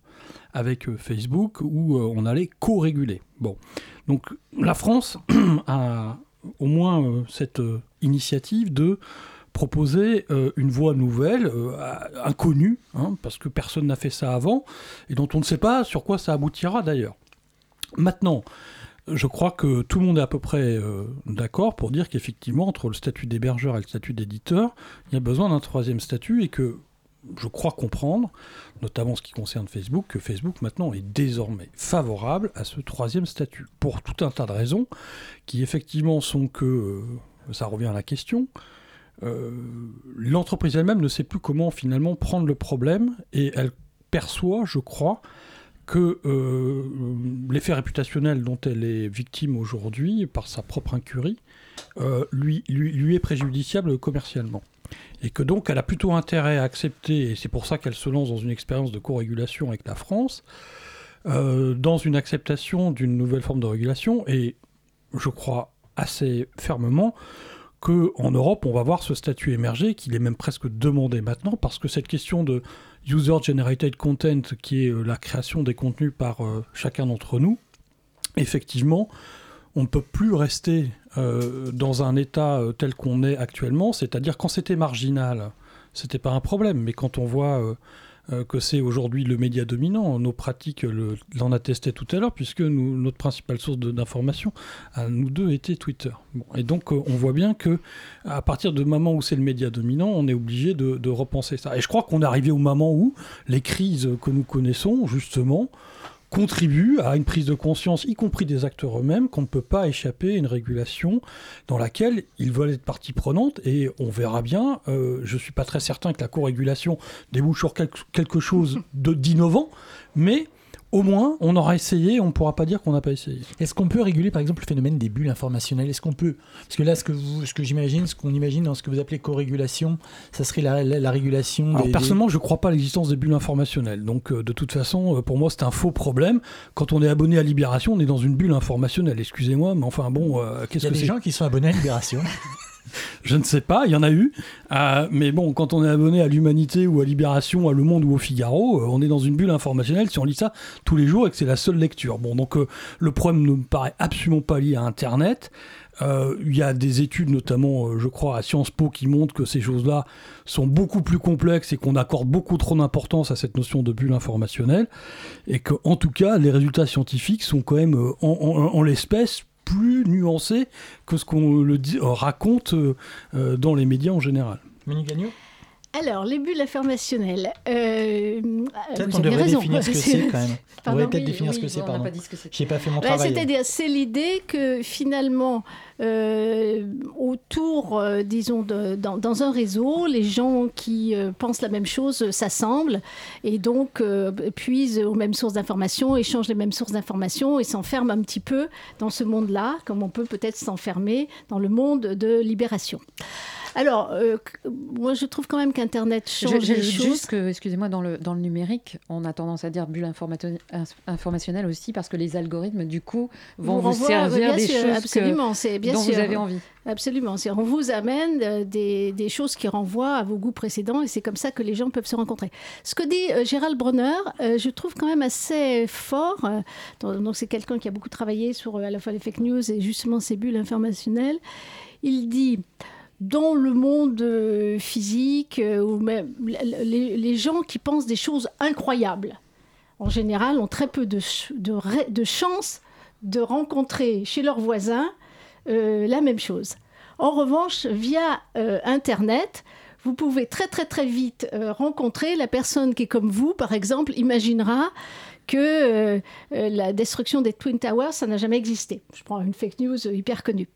avec Facebook où on allait co-réguler. Bon, donc la France a au moins cette initiative de proposer euh, une voie nouvelle, euh, inconnue, hein, parce que personne n'a fait ça avant, et dont on ne sait pas sur quoi ça aboutira d'ailleurs. Maintenant, je crois que tout le monde est à peu près euh, d'accord pour dire qu'effectivement, entre le statut d'hébergeur et le statut d'éditeur, il y a besoin d'un troisième statut et que je crois comprendre, notamment en ce qui concerne Facebook, que Facebook maintenant est désormais favorable à ce troisième statut, pour tout un tas de raisons, qui effectivement sont que, ça revient à la question, euh, l'entreprise elle-même ne sait plus comment finalement prendre le problème, et elle perçoit, je crois, que euh, l'effet réputationnel dont elle est victime aujourd'hui, par sa propre incurie, euh, lui, est préjudiciable commercialement. Et que donc elle a plutôt intérêt à accepter, et c'est pour ça qu'elle se lance dans une expérience de co-régulation avec la France, dans une acceptation d'une nouvelle forme de régulation, et je crois assez fermement qu'en Europe, on va voir ce statut émerger, qu'il est même presque demandé maintenant, parce que cette question de user-generated content, qui est euh, la création des contenus par euh, chacun d'entre nous, effectivement, on ne peut plus rester euh, dans un état tel qu'on est actuellement, c'est-à-dire quand c'était marginal, c'était pas un problème, mais quand on voit euh, que c'est aujourd'hui le média dominant, nos pratiques le- l'en attestaient tout à l'heure, puisque notre principale source d'information à nous deux était Twitter. Et donc euh, on voit bien que à partir du moment où c'est le média dominant, on est obligé de repenser ça. Et je crois qu'on est arrivé au moment où les crises que nous connaissons, justement, contribuent à une prise de conscience, y compris des acteurs eux-mêmes, qu'on ne peut pas échapper à une régulation dans laquelle ils veulent être partie prenante. Et on verra bien, euh, je ne suis pas très certain que la co-régulation débouche sur quelque, chose d'innovant, mais au moins on aura essayé, on ne pourra pas dire qu'on n'a pas essayé. Est-ce qu'on peut réguler par exemple le phénomène des bulles informationnelles? Est-ce qu'on peut? Parce que là, ce que, vous- ce que j'imagine, ce qu'on imagine dans ce que vous appelez co-régulation, ça serait la, la- la régulation Alors des, personnellement, je ne crois pas à l'existence des bulles informationnelles. Donc euh, de toute façon, euh, pour moi, c'est un faux problème. Quand on est abonné à Libération, on est dans une bulle informationnelle. Excusez-moi, mais enfin bon, euh, des- Il qu'est-ce y a que des c'est? gens qui sont abonnés à Libération. Je ne sais pas, il y en a eu. Euh, mais bon, quand on est abonné à l'Humanité ou à Libération, à Le Monde ou au Figaro, euh, on est dans une bulle informationnelle si on lit ça tous les jours et que c'est la seule lecture. Bon, donc euh, le problème ne me paraît absolument pas lié à Internet. Il y a des études, notamment, je crois, à Sciences Po, qui montrent que ces choses-là sont beaucoup plus complexes et qu'on accorde beaucoup trop d'importance à cette notion de bulle informationnelle. Et que, en tout cas, les résultats scientifiques sont quand même, en l'espèce, plus nuancés que ce qu'on le euh, raconte euh, euh, dans les médias en général. Manu Alors, les bulles informationnelles. euh, Peut-être on devrait raison. définir ce que c'est quand même. On devrait peut-être oui, définir ce que c'est, pardon. J'ai pas fait mon Bah, travail. C'est-à-dire, c'est l'idée que finalement, euh, autour, euh, disons, de- dans, dans un réseau, les gens qui euh, pensent la même chose s'assemblent et donc puisent aux mêmes sources d'informations, échangent les mêmes sources d'informations et s'enferment un petit peu dans ce monde-là, comme on peut peut-être s'enfermer dans le monde de libération. Alors, euh, moi, je trouve quand même qu'Internet change Je- les J'ajoute choses. juste que, excusez-moi, dans le, dans le numérique, on a tendance à dire bulle informationnelle aussi parce que les algorithmes, du coup, vont vous, renvoie- servir bien des sûr, choses que- bien dont sûr. vous avez envie. Absolument. On vous amène euh, des, des choses qui renvoient à vos goûts précédents et c'est comme ça que les gens peuvent se rencontrer. Ce que dit euh, Gérald Bronner, euh, je trouve quand même assez fort. donc c'est quelqu'un qui a beaucoup travaillé sur à la fois les fake news et justement ces bulles informationnelles. Il dit dans le monde euh, physique, euh, ou même les, gens qui pensent des choses incroyables, en général, ont très peu de, de, de chances de rencontrer chez leurs voisins euh, la même chose. En revanche, via Internet, vous pouvez très très très vite rencontrer la personne qui comme vous, par exemple, imaginera que la destruction des Twin Towers, ça n'a jamais existé. Je prends une fake news hyper connue.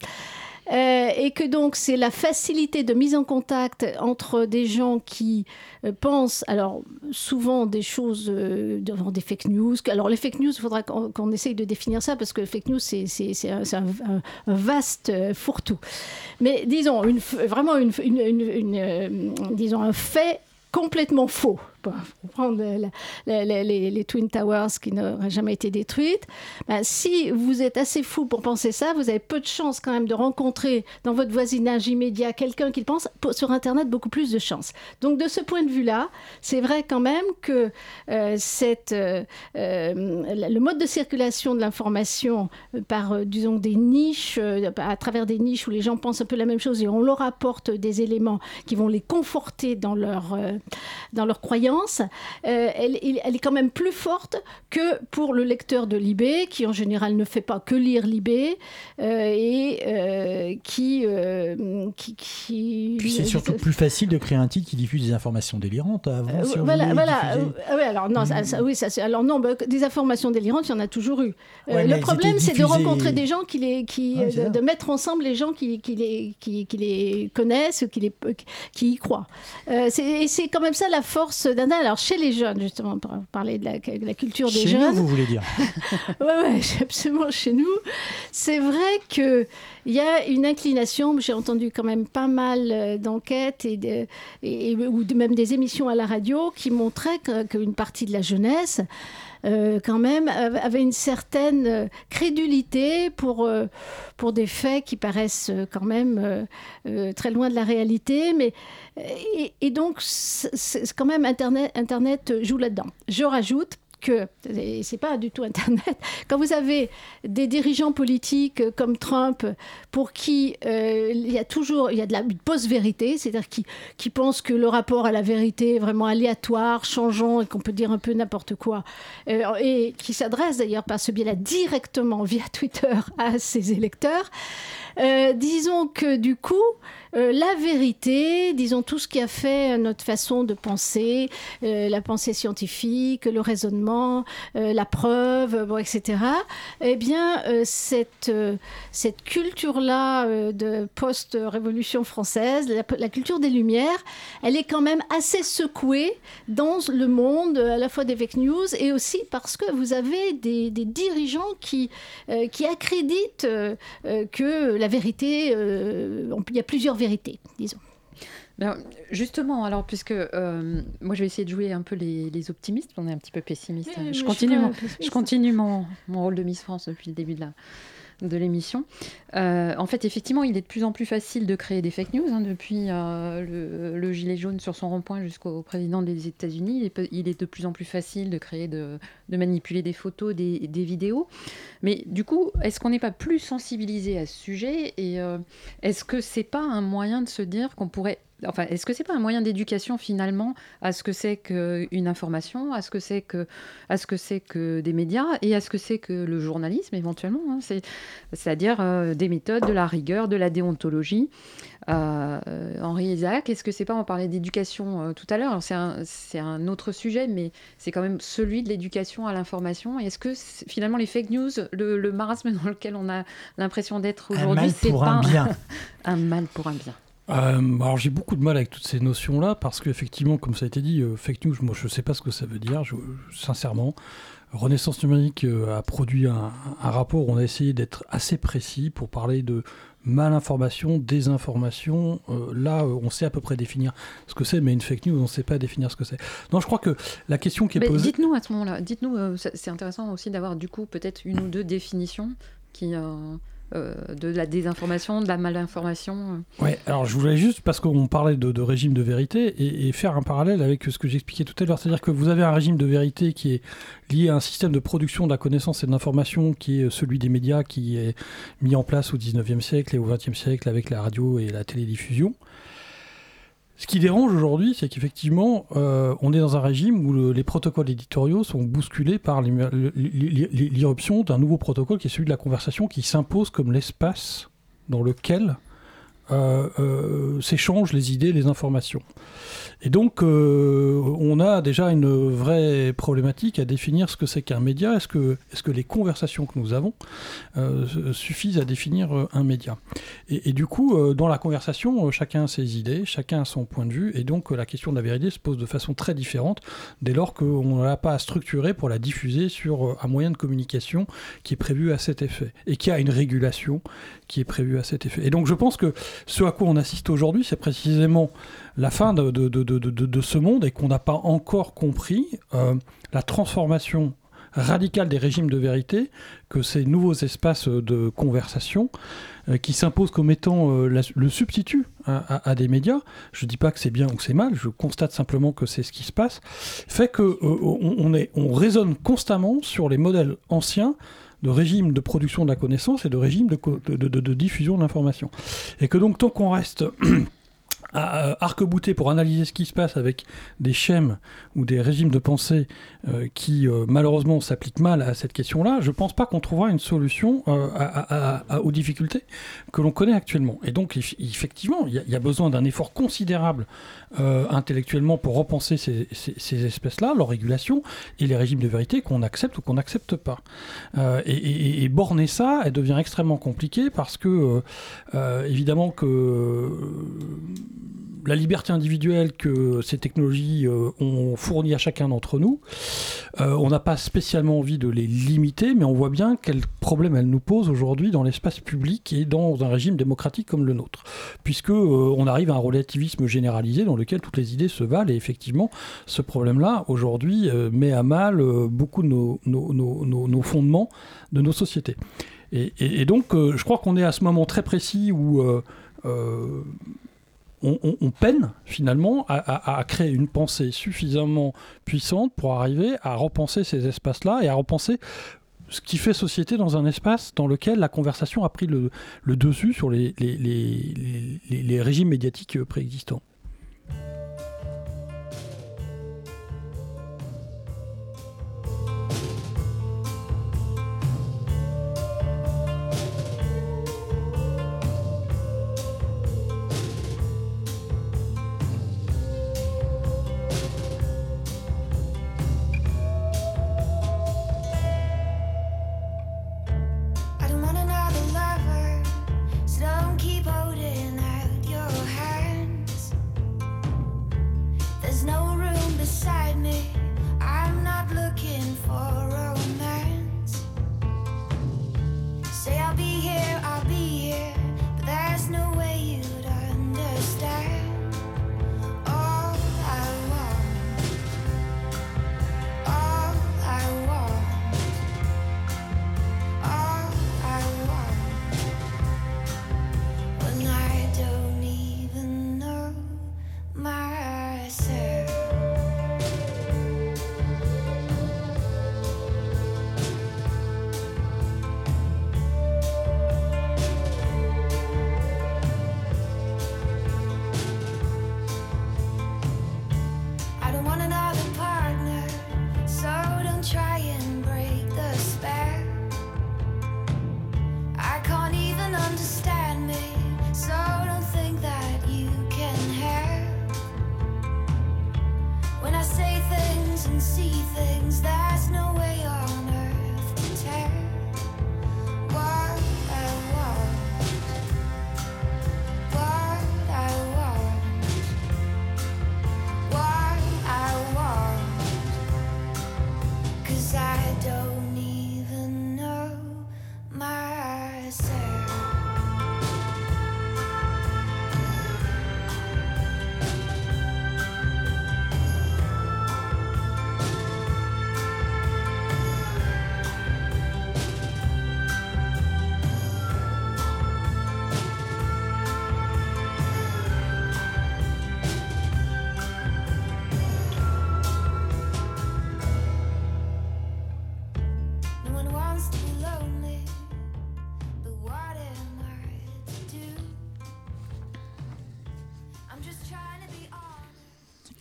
Euh, et que donc c'est la facilité de mise en contact entre des gens qui euh, pensent, alors souvent des choses, euh, devant des fake news. Alors les fake news, il faudra qu'on essaye de définir ça parce que fake news c'est un, un- un- vaste euh, fourre-tout. Mais disons vraiment une, disons un fait complètement faux. Pour prendre les, Twin Towers qui n'auraient jamais été détruites, ben, si vous êtes assez fou pour penser ça, vous avez peu de chances quand même de rencontrer dans votre voisinage immédiat quelqu'un qui le pense. Sur Internet, beaucoup plus de chances. Donc de ce point de vue-là, c'est vrai quand même que euh, euh, euh, le mode de circulation de l'information par, disons, des niches, à travers des niches où les gens pensent un peu la même chose et on leur apporte des éléments qui vont les conforter dans leur, dans leur croyance, euh, elle, est quand même plus forte que pour le lecteur de Libé, qui en général ne fait pas que lire Libé euh, et euh, qui, qui, qui- Puis c'est surtout plus facile de créer un titre qui diffuse des informations délirantes. Avant, voilà, ah ouais, alors non, ça- ça- oui, ça, alors non, bah, des informations délirantes, il y en a toujours eu. Ouais, le problème, c'est de rencontrer des gens qui les, qui, de, mettre ensemble les gens qui, qui les, qui, qui les connaissent, qui les, qui y croient. Euh, c'est, et c'est quand même ça la force d'un. Alors chez les jeunes, justement, pour parler de la, de la culture des Chez nous, jeunes. vous voulez dire Ouais, ouais, absolument chez nous. C'est vrai qu'il y a une inclination. J'ai entendu quand même pas mal euh, d'enquêtes et, de- et- ou même des émissions à la radio qui montraient qu'une partie de la jeunesse. Euh, quand même av- avait une certaine euh, crédulité pour, euh, pour des faits qui paraissent quand même très loin de la réalité mais et, et donc c'est quand même internet internet joue là-dedans. Je rajoute que et c'est pas du tout Internet. Quand vous avez des dirigeants politiques euh, comme Trump, pour qui euh, il y a toujours il y a de la post-vérité, c'est-à-dire qui, qui pensent que le rapport à la vérité est vraiment aléatoire, changeant et qu'on peut dire un peu n'importe quoi, euh, et qui s'adresse d'ailleurs par ce biais-là directement via Twitter à ses électeurs. Euh, disons que du coup, euh, la vérité, disons tout ce qui a fait notre façon de penser, euh, la pensée scientifique, le raisonnement, euh, la preuve, euh, bon, etc. Eh bien, euh, cette, euh, cette culture-là euh, de post-révolution française, la, culture des Lumières, elle est quand même assez secouée dans le monde euh, à la fois des fake news et aussi parce que vous avez des, dirigeants qui, euh, qui accréditent euh, euh, que la vérité, euh, il y a plusieurs vérités, disons. Ben, justement, alors, puisque euh, moi je vais essayer de jouer un peu les, les optimistes, on est un petit peu pessimiste. Je continue, mon, je continue mon, mon rôle de Miss France depuis le début de la de l'émission. Euh, en fait, effectivement, il est de plus en plus facile de créer des fake news. hein, depuis euh, le, le gilet jaune sur son rond-point jusqu'au président des États-Unis, il, est de plus en plus facile de créer, de, de manipuler des photos, des, des vidéos. Mais du coup, est-ce qu'on n'est pas plus sensibilisé à ce sujet? Et euh, est-ce que c'est pas un moyen de se dire qu'on pourrait Enfin, est-ce que c'est pas un moyen d'éducation finalement à ce que c'est qu'une information, à ce que c'est que, à ce que c'est que des médias et à ce que c'est que le journalisme éventuellement, hein, c'est, c'est-à-dire euh, des méthodes, de la rigueur, de la déontologie. Euh, Henri Isaac, est-ce que c'est pas on parlait d'éducation euh, tout à l'heure, alors c'est un, c'est un autre sujet, mais c'est quand même celui de l'éducation à l'information. Et est-ce que finalement les fake news, le, le marasme dans lequel on a l'impression d'être Un aujourd'hui, mal c'est pour pas un bien. un mal pour un bien? Euh, alors j'ai beaucoup de mal avec toutes ces notions-là parce qu'effectivement, comme ça a été dit, euh, fake news, moi je ne sais pas ce que ça veut dire, je- sincèrement. Renaissance numérique euh, a produit un, un rapport où on a essayé d'être assez précis pour parler de malinformation, désinformation. Là, on sait à peu près définir ce que c'est, mais une fake news, on ne sait pas définir ce que c'est. Non, je crois que la question qui est Mais posée... Dites-nous à ce moment-là, dites-nous, c'est intéressant aussi d'avoir du coup peut-être une ou deux définitions qui, de la désinformation, de la malinformation. Ouais, alors je voulais juste, parce qu'on parlait de, de régime de vérité, et, et faire un parallèle avec ce que j'expliquais tout à l'heure. C'est-à-dire que vous avez un régime de vérité qui est lié à un système de production de la connaissance et de l'information qui est celui des médias, qui est mis en place au 19e siècle et au 20e siècle avec la radio et la télédiffusion. Ce qui dérange aujourd'hui, c'est qu'effectivement, euh, on est dans un régime où le- les protocoles éditoriaux sont bousculés par l'irruption d'un nouveau protocole qui est celui de la conversation, qui s'impose comme l'espace dans lequel euh, euh, s'échangent les idées, les informations. Et donc, euh, on a déjà une vraie problématique à définir ce que c'est qu'un média. Est-ce que, les conversations que nous avons euh, suffisent à définir euh, un média? Et, du coup, dans la conversation, chacun a ses idées, chacun a son point de vue, et donc la question de la vérité se pose de façon très différente dès lors qu'on n'a pas à structurer pour la diffuser sur un moyen de communication qui est prévu à cet effet, et qui a une régulation qui est prévue à cet effet. Et donc je pense que Ce à quoi on assiste aujourd'hui, c'est précisément la fin de, ce monde et qu'on n'a pas encore compris euh, la transformation radicale des régimes de vérité que ces nouveaux espaces de conversation euh, qui s'imposent comme étant euh, le substitut à, des médias, je ne dis pas que c'est bien ou que c'est mal, je constate simplement que c'est ce qui se passe, fait que euh, on, raisonne constamment sur les modèles anciens de régime de production de la connaissance et de régime de, de- diffusion de l'information. Et que donc tant qu'on reste arc-bouté pour analyser ce qui se passe avec des schèmes ou des régimes de pensée euh, qui euh, malheureusement s'appliquent mal à cette question-là, je ne pense pas qu'on trouvera une solution euh, aux difficultés que l'on connaît actuellement. Et donc eff- effectivement, il y, a- besoin d'un effort considérable euh, intellectuellement pour repenser ces, ces- ces espèces-là, leur régulation et les régimes de vérité qu'on accepte ou qu'on n'accepte pas. Euh, et, et- borner ça, elle devient extrêmement compliqué parce que euh, euh, évidemment que euh, la liberté individuelle que ces technologies euh, ont fournie à chacun d'entre nous, euh, on n'a pas spécialement envie de les limiter, mais on voit bien quel problème elles nous posent aujourd'hui dans l'espace public et dans un régime démocratique comme le nôtre, puisque euh, on arrive à un relativisme généralisé dans lequel toutes les idées se valent et effectivement ce problème-là aujourd'hui met à mal beaucoup de nos, fondements de nos sociétés. Et, donc je crois qu'on est à ce moment très précis où on, peine finalement à, créer une pensée suffisamment puissante pour arriver à repenser ces espaces-là et à repenser ce qui fait société dans un espace dans lequel la conversation a pris le, dessus sur les, régimes médiatiques préexistants.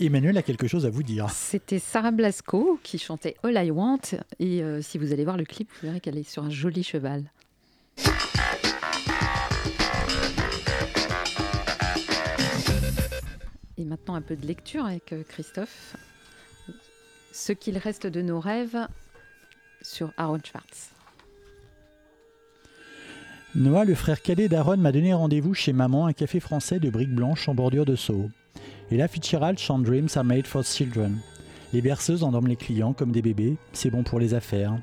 Emmanuel a quelque chose à vous dire. C'était Sarah Blasco qui chantait All I Want. Et euh, si vous allez voir le clip, vous verrez qu'elle est sur un joli cheval. Et maintenant un peu de lecture avec euh, Christophe. Ce qu'il reste de nos rêves sur Aaron Schwartz. Noah, le frère cadet d'Aaron, m'a donné rendez-vous chez maman, un café français de briques blanches en bordure de Soho. Et là, Fitzgerald chante Dreams are made for children. Les berceuses endorment les clients comme des bébés, c'est bon pour les affaires.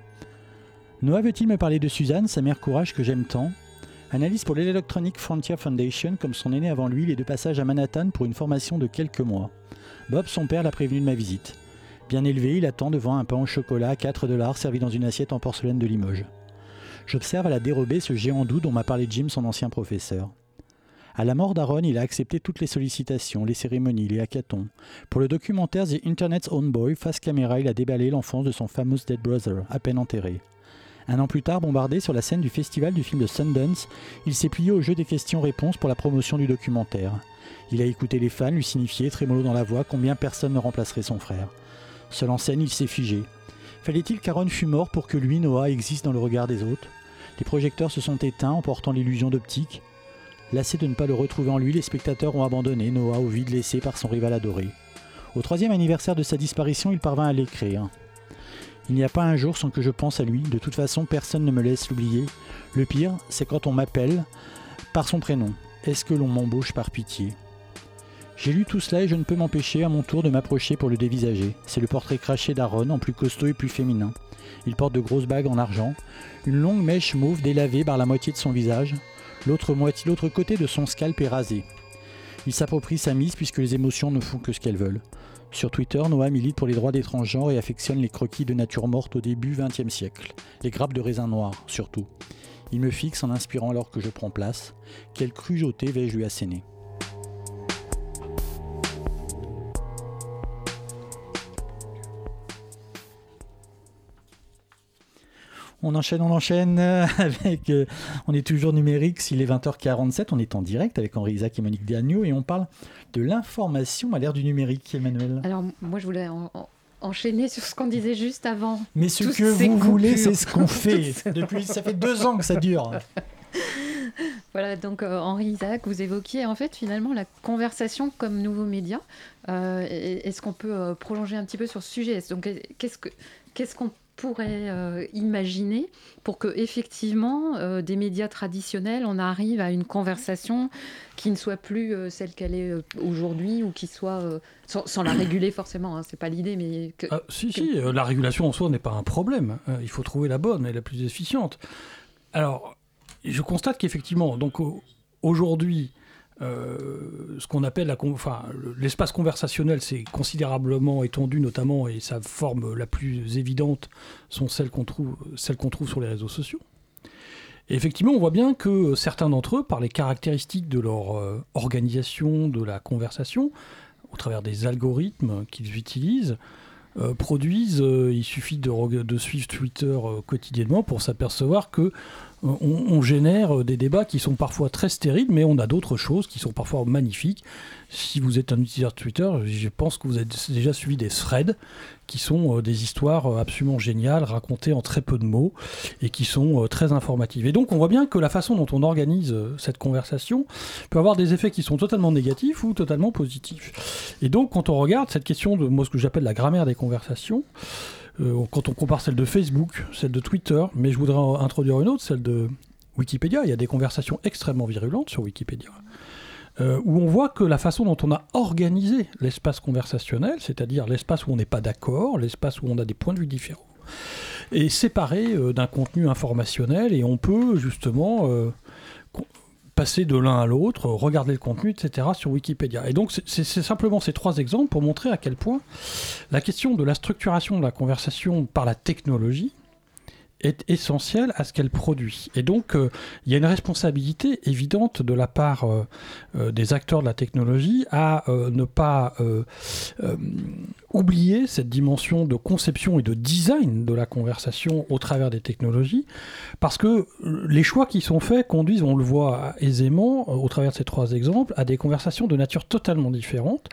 Noah veut-il me parler de Suzanne, sa mère courage que j'aime tant? Analyse pour l'Electronic Frontier Foundation, comme son aîné avant lui, il est de passage à Manhattan pour une formation de quelques mois. Bob, son père, l'a prévenu de ma visite. Bien élevé, il attend devant un pain au chocolat à 4 dollars servi dans une assiette en porcelaine de Limoges. J'observe à la dérobée ce géant doux dont m'a parlé Jim, son ancien professeur. À la mort d'Aaron, il a accepté toutes les sollicitations, les cérémonies, les hackathons. Pour le documentaire The Internet's Own Boy, face caméra, il a déballé l'enfance de son fameux Dead Brother, à peine enterré. Un an plus tard, bombardé sur la scène du festival du film de Sundance, il s'est plié au jeu des questions-réponses pour la promotion du documentaire. Il a écouté les fans lui signifier, trémolo dans la voix, combien personne ne remplacerait son frère. Seul en scène, il s'est figé. Fallait-il qu'Aaron fût mort pour que lui, Noah, existe dans le regard des autres? Les projecteurs se sont éteints, emportant l'illusion d'optique. Lassés de ne pas le retrouver en lui, les spectateurs ont abandonné Noah au vide laissé par son rival adoré. Au troisième anniversaire de sa disparition, il parvint à l'écrire. Il n'y a pas un jour sans que je pense à lui, de toute façon personne ne me laisse l'oublier. Le pire, c'est quand on m'appelle par son prénom. Est-ce que l'on m'embauche par pitié? J'ai lu tout cela et je ne peux m'empêcher à mon tour de m'approcher pour le dévisager. C'est le portrait craché d'Aaron, en plus costaud et plus féminin. Il porte de grosses bagues en argent, une longue mèche mauve délavée par la moitié de son visage, l'autre moitié, l'autre côté de son scalp est rasé. Il s'approprie sa mise puisque les émotions ne font que ce qu'elles veulent. Sur Twitter, Noah milite pour les droits des transgenres et affectionne les croquis de nature morte au début XXe siècle, les grappes de raisin noir surtout. Il me fixe en inspirant alors que je prends place. Quelle cruauté vais-je lui asséner? On enchaîne, on enchaîne euh, avec. euh, on est toujours numérique, s'il est 20h47, on est en direct avec Henri Isaac et Monique Diagno et on parle de l'information à l'ère du numérique, Emmanuel. Alors, moi, je voulais en- en- enchaîner sur ce qu'on disait juste avant. Mais ce Toutes que vous voulez, c'est ce qu'on fait. Depuis, ça fait deux ans que ça dure. Voilà, donc euh, Henri Isaac, vous évoquiez en fait finalement la conversation comme nouveau média. Euh, Est-ce qu'on peut euh, prolonger un petit peu sur ce sujet? Donc, qu'est-ce que qu'est-ce qu'on pourrait euh, imaginer pour que effectivement euh, des médias traditionnels, on arrive à une conversation qui ne soit plus euh, celle qu'elle est aujourd'hui ou qui soit sans, sans la réguler forcément. Hein, c'est pas l'idée, mais que, Ah, si, si, la régulation en soi n'est pas un problème. Euh, il faut trouver la bonne et la plus efficiente. Alors, je constate qu'effectivement, donc au- aujourd'hui, ce qu'on appelle l'espace conversationnel s'est considérablement étendu, notamment, et sa forme la plus évidente sont celles qu'on trouve, sur les réseaux sociaux. Et effectivement, on voit bien que certains d'entre eux, par les caractéristiques de leur euh, organisation de la conversation, au travers des algorithmes qu'ils utilisent, euh, produisent, euh, il suffit de, suivre Twitter euh, quotidiennement pour s'apercevoir que euh, on, on génère euh, des débats qui sont parfois très stériles, mais on a d'autres choses qui sont parfois magnifiques. Si vous êtes un utilisateur de Twitter, je pense que vous avez déjà suivi des threads qui sont euh, des histoires euh, absolument géniales, racontées en très peu de mots et qui sont euh, très informatives. Et donc on voit bien que la façon dont on organise euh, cette conversation peut avoir des effets qui sont totalement négatifs ou totalement positifs. Et donc quand on regarde cette question de ce que j'appelle la grammaire des conversations, euh, quand on compare celle de Facebook, celle de Twitter, mais je voudrais introduire une autre, celle de Wikipédia. Il y a des conversations extrêmement virulentes sur Wikipédia. euh, où on voit que la façon dont on a organisé l'espace conversationnel, c'est-à-dire l'espace où on n'est pas d'accord, l'espace où on a des points de vue différents, est séparé euh, d'un contenu informationnel et on peut justement passer de l'un à l'autre, regarder le contenu, etc. sur Wikipédia. Et donc c'est simplement ces trois exemples pour montrer à quel point la question de la structuration de la conversation par la technologie est essentielle à ce qu'elle produit. Et donc, euh, il y a une responsabilité évidente de la part euh, euh, des acteurs de la technologie à ne pas oublier cette dimension de conception et de design de la conversation au travers des technologies, parce que les choix qui sont faits conduisent, on le voit aisément au travers de ces trois exemples, à des conversations de nature totalement différente.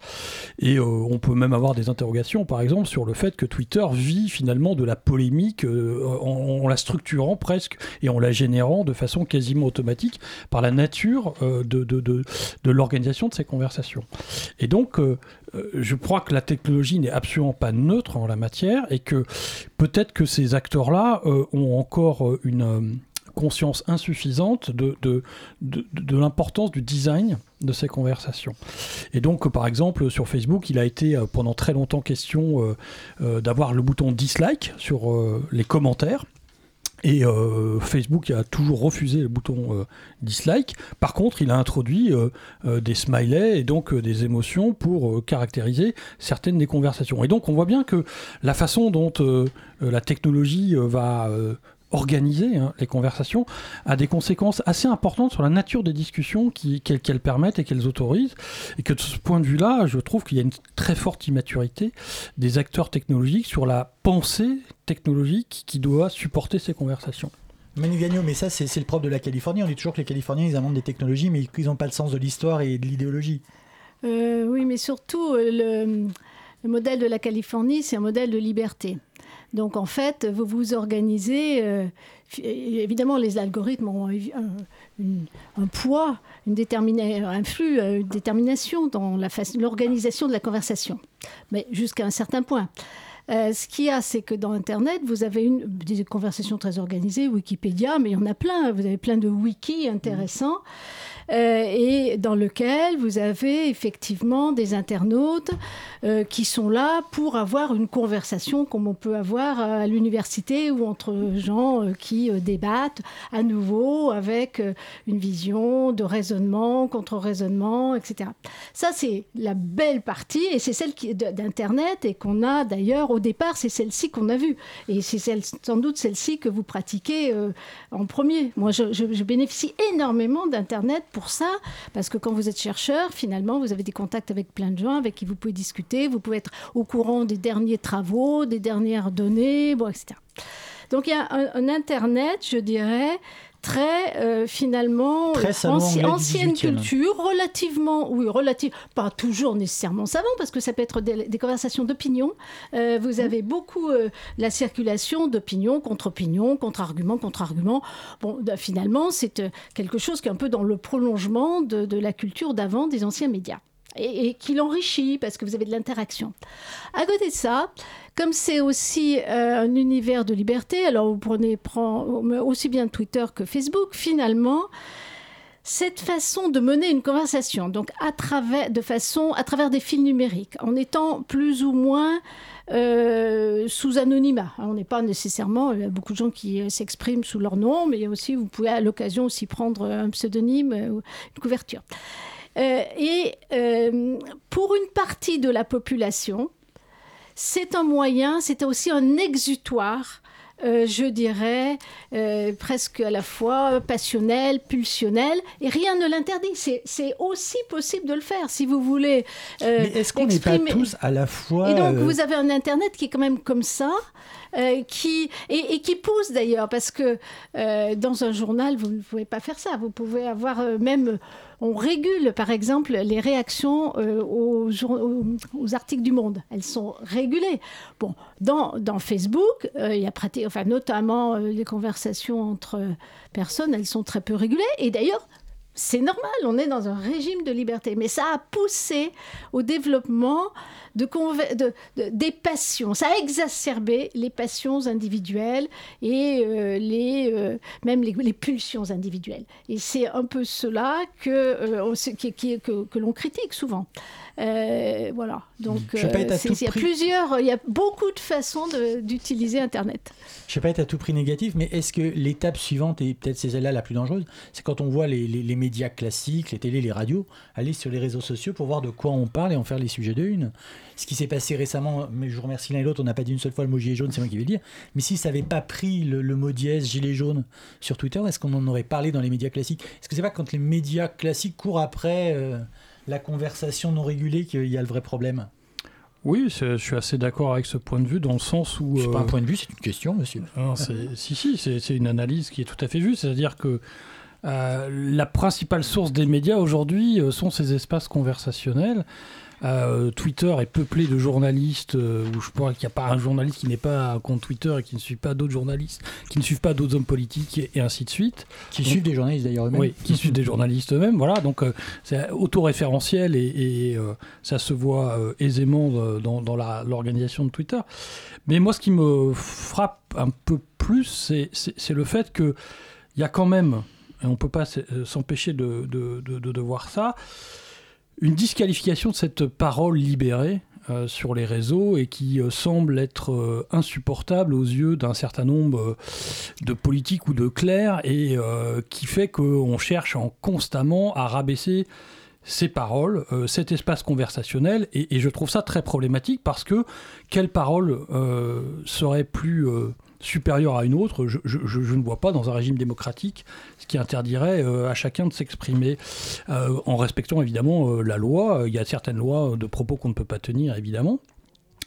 Et on peut même avoir des interrogations, par exemple, sur le fait que Twitter vit finalement de la polémique en, en la structurant presque et en la générant de façon quasiment automatique par la nature euh, de, de, de, l'organisation de ces conversations. Et donc, euh, euh, je crois que la technologie n'est absolument pas neutre en la matière et que peut-être que ces acteurs-là ont encore une conscience insuffisante de, de, de, l'importance du design de ces conversations. Et donc, par exemple, sur Facebook, il a été pendant très longtemps question d'avoir le bouton dislike sur les commentaires. Et euh, Facebook a toujours refusé le bouton euh, dislike. Par contre, il a introduit euh, des smileys et donc des émotions pour caractériser certaines des conversations. Et donc, on voit bien que la façon dont la technologie va organiser hein, les conversations a des conséquences assez importantes sur la nature des discussions qui- qu'elles permettent et qu'elles autorisent. Et que de ce point de vue-là, je trouve qu'il y a une très forte immaturité des acteurs technologiques sur la pensée technologique qui doit supporter ces conversations. Manu Gagnon, mais ça, c'est le propre de la Californie. On dit toujours que les Californiens, ils inventent des technologies, mais qu'ils n'ont pas le sens de l'histoire et de l'idéologie. Euh, oui, mais surtout, euh, le, le modèle de la Californie, c'est un modèle de liberté. Donc, en fait, vous vous organisez. euh, évidemment, les algorithmes ont un, poids, une un flux, euh, une détermination dans l'organisation de la conversation, mais jusqu'à un certain point. Euh, ce qu'il y a, c'est que dans Internet, vous avez une, des conversations très organisées, Wikipédia, mais il y en a plein. Vous avez plein de wikis intéressants. Et dans lequel vous avez effectivement des internautes euh, qui sont là pour avoir une conversation comme on peut avoir à l'université ou entre gens euh, qui euh, débattent à nouveau avec euh, une vision de raisonnement, contre-raisonnement, etc. Ça, c'est la belle partie et c'est celle d'Internet et qu'on a d'ailleurs au départ, c'est celle-ci qu'on a vue. Et c'est sans doute celle-ci que vous pratiquez euh, en premier. Moi, je bénéficie énormément d'Internet pour ça, parce que quand vous êtes chercheur, finalement, vous avez des contacts avec plein de gens avec qui vous pouvez discuter, vous pouvez être au courant des derniers travaux, des dernières données, bon, etc. Donc il y a un, un Internet, je dirais, très euh, finalement Très anci- ancienne 18e. culture, relativement, oui, relative, pas toujours nécessairement savant, parce que ça peut être des, des conversations d'opinion. Euh, vous avez beaucoup euh, la circulation d'opinions, contre-opinions, contre-arguments, contre-arguments. Bon, bah, finalement, c'est quelque chose qui est un peu dans le prolongement de, de la culture d'avant des anciens médias. Et, et qui l'enrichit parce que vous avez de l'interaction. À côté de ça, comme c'est aussi euh, un univers de liberté, alors vous prenez prend, aussi bien Twitter que Facebook, finalement, cette façon de mener une conversation, donc à travers, de façon, à travers des fils numériques, en étant plus ou moins euh, sous anonymat. On n'est pas nécessairement, il y a beaucoup de gens qui euh, s'expriment sous leur nom, mais il y a aussi, vous pouvez à l'occasion aussi prendre un pseudonyme ou une couverture. Et pour une partie de la population, c'est un moyen, c'est aussi un exutoire, euh, je dirais, euh, presque à la fois passionnel, pulsionnel, et rien ne l'interdit. C'est aussi possible de le faire, si vous voulez. euh, mais est-ce qu'on n'est pas tous à la fois. et donc, euh, vous avez un Internet qui est quand même comme ça, qui, et, et qui pousse d'ailleurs, parce que dans un journal, vous ne pouvez pas faire ça. Vous pouvez avoir même. On régule, par exemple, les réactions euh, aux, articles du Monde. Elles sont régulées. Bon, dans, Facebook, euh, il y a notamment euh, les conversations entre personnes, elles sont très peu régulées. Et d'ailleurs, c'est normal, on est dans un régime de liberté, mais ça a poussé au développement des passions, ça a exacerbé les passions individuelles et euh, les, euh, même les, pulsions individuelles. Et c'est un peu cela que, euh, que l'on critique souvent. Euh, voilà, donc vais tout il y a prix- plusieurs, il y a beaucoup de façons d'utiliser Internet. Je ne sais pas être à tout prix négatif, mais est-ce que l'étape suivante, et peut-être c'est celle-là la plus dangereuse, c'est quand on voit les, les- les médias classiques, les télés, les radios, aller sur les réseaux sociaux pour voir de quoi on parle et en faire les sujets de une. Ce qui s'est passé récemment, mais je vous remercie l'un et l'autre, on n'a pas dit une seule fois le mot gilet jaune, c'est moi qui vais le dire, mais si ça n'avait pas pris le, le mot dièse gilet jaune sur Twitter, est-ce qu'on en aurait parlé dans les médias classiques? Est-ce que c'est pas quand les médias classiques courent après euh, la conversation non régulée qu'il y a le vrai problème Oui, je suis assez d'accord avec ce point de vue dans le sens où. C'est pas euh, un point de vue, c'est une question, monsieur. Non, c'est- si, si, c'est c'est une analyse qui est tout à fait juste. C'est-à-dire que euh, la principale source des médias aujourd'hui euh, sont ces espaces conversationnels. Euh, Twitter est peuplé de journalistes, euh, où je pense qu'il n'y a pas un journaliste qui n'est pas un compte Twitter et qui ne suit pas d'autres journalistes, qui ne suivent pas d'autres hommes politiques et, et ainsi de suite. Qui Donc- suivent des journalistes d'ailleurs eux-mêmes. Oui, qui suivent des journalistes eux-mêmes. Voilà, donc euh, c'est autoréférentiel et, et, ça se voit aisément dans, l'organisation de Twitter. Mais moi, ce qui me frappe un peu plus, c'est- le fait qu'il y a quand même, et on ne peut pas s'empêcher de, de, de- de- de voir ça, une disqualification de cette parole libérée euh, sur les réseaux et qui euh, semble être euh, insupportable aux yeux d'un certain nombre de politiques ou de clercs et qui fait qu'on cherche en constamment à rabaisser ces paroles, cet espace conversationnel, et, et je trouve ça très problématique parce que quelle parole serait plus supérieure à une autre je, ne vois pas dans un régime démocratique ce qui interdirait euh, à chacun de s'exprimer euh, en respectant évidemment euh, la loi. Il y a certaines lois de propos qu'on ne peut pas tenir évidemment,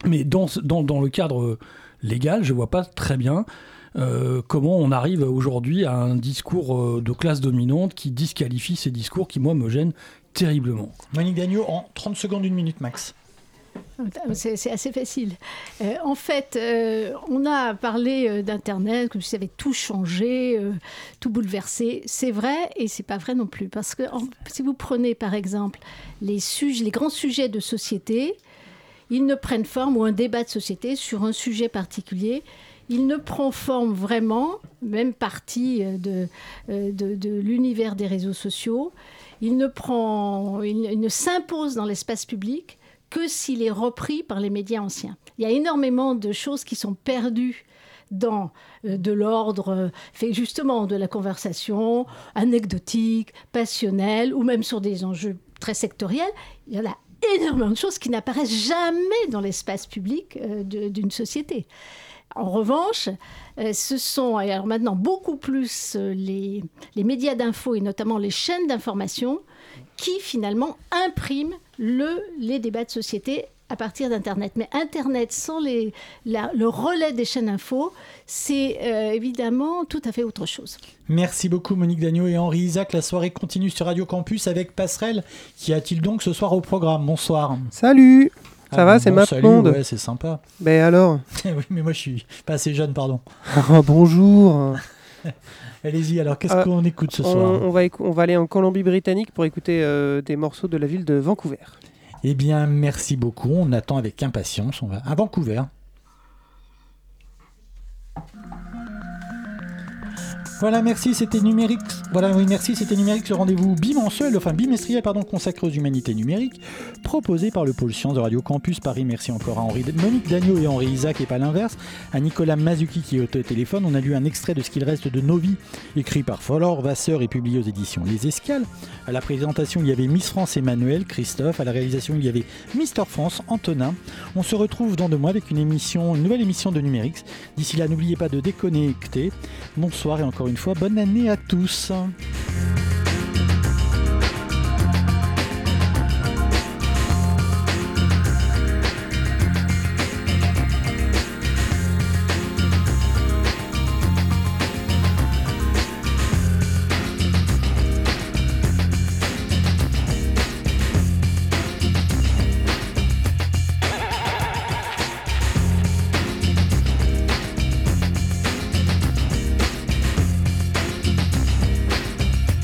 mais dans, le cadre légal, je vois pas très bien comment on arrive aujourd'hui à un discours de classe dominante qui disqualifie ces discours qui, moi, me gênent terriblement. Monique Dagneau, en 30 secondes, une minute max. C'est assez facile. Euh, en fait, euh, on a parlé euh, d'Internet, que ça avait tout changé, tout bouleversé. C'est vrai et c'est pas vrai non plus. Parce que si vous prenez par exemple les, sujets, les grands sujets de société, ils ne prennent forme, ou un débat de société sur un sujet particulier, il ne prend forme vraiment, même partie de, de, l'univers des réseaux sociaux, il ne, prend, il ne s'impose dans l'espace public que s'il est repris par les médias anciens. Il y a énormément de choses qui sont perdues dans euh, de l'ordre euh, fait justement de la conversation anecdotique, passionnelle ou même sur des enjeux très sectoriels. Il y en a énormément de choses qui n'apparaissent jamais dans l'espace public euh, d'une société. En revanche, ce sont alors maintenant beaucoup plus les, les médias d'info et notamment les chaînes d'information qui finalement impriment le, les débats de société à partir d'Internet. Mais Internet sans les, la- le relais des chaînes info, c'est euh, évidemment tout à fait autre chose. Merci beaucoup Monique Dagneau et Henri Isaac. La soirée continue sur Radio Campus avec Passerelle. Qu'y a-t-il donc ce soir au programme? Bonsoir. Salut Ça Ah, va, c'est bon, ma salut, blonde. Ouais, c'est sympa. Ben alors? Oui, mais moi je suis pas assez jeune, pardon. Oh, Bonjour Allez-y, alors qu'est-ce Euh, qu'on écoute ce on, soir? on va écou- on va aller en Colombie-Britannique pour écouter euh, des morceaux de la ville de Vancouver. Eh bien, merci beaucoup. On attend avec impatience. On va à Vancouver. Voilà, merci, c'était numérique. Voilà, oui, merci, c'était numérique, ce rendez-vous bimensuel, enfin bimestriel, pardon, consacré aux humanités numériques, proposé par le pôle sciences de Radio Campus Paris. Merci encore à Henri, Monique Dagneau et Henri Isaac, et pas l'inverse, à Nicolas Mazuki qui est au téléphone. On a lu un extrait de ce qu'il reste de Nos vies, écrit par Folor Vasseur et publié aux éditions Les Escales. À la présentation, il y avait Miss France Emmanuel, Christophe. À la réalisation, il y avait Mister France, Antonin. On se retrouve dans deux mois avec une une nouvelle émission de Numérix. D'ici là, n'oubliez pas de déconnecter. Bonsoir et encore une fois, bonne année à tous.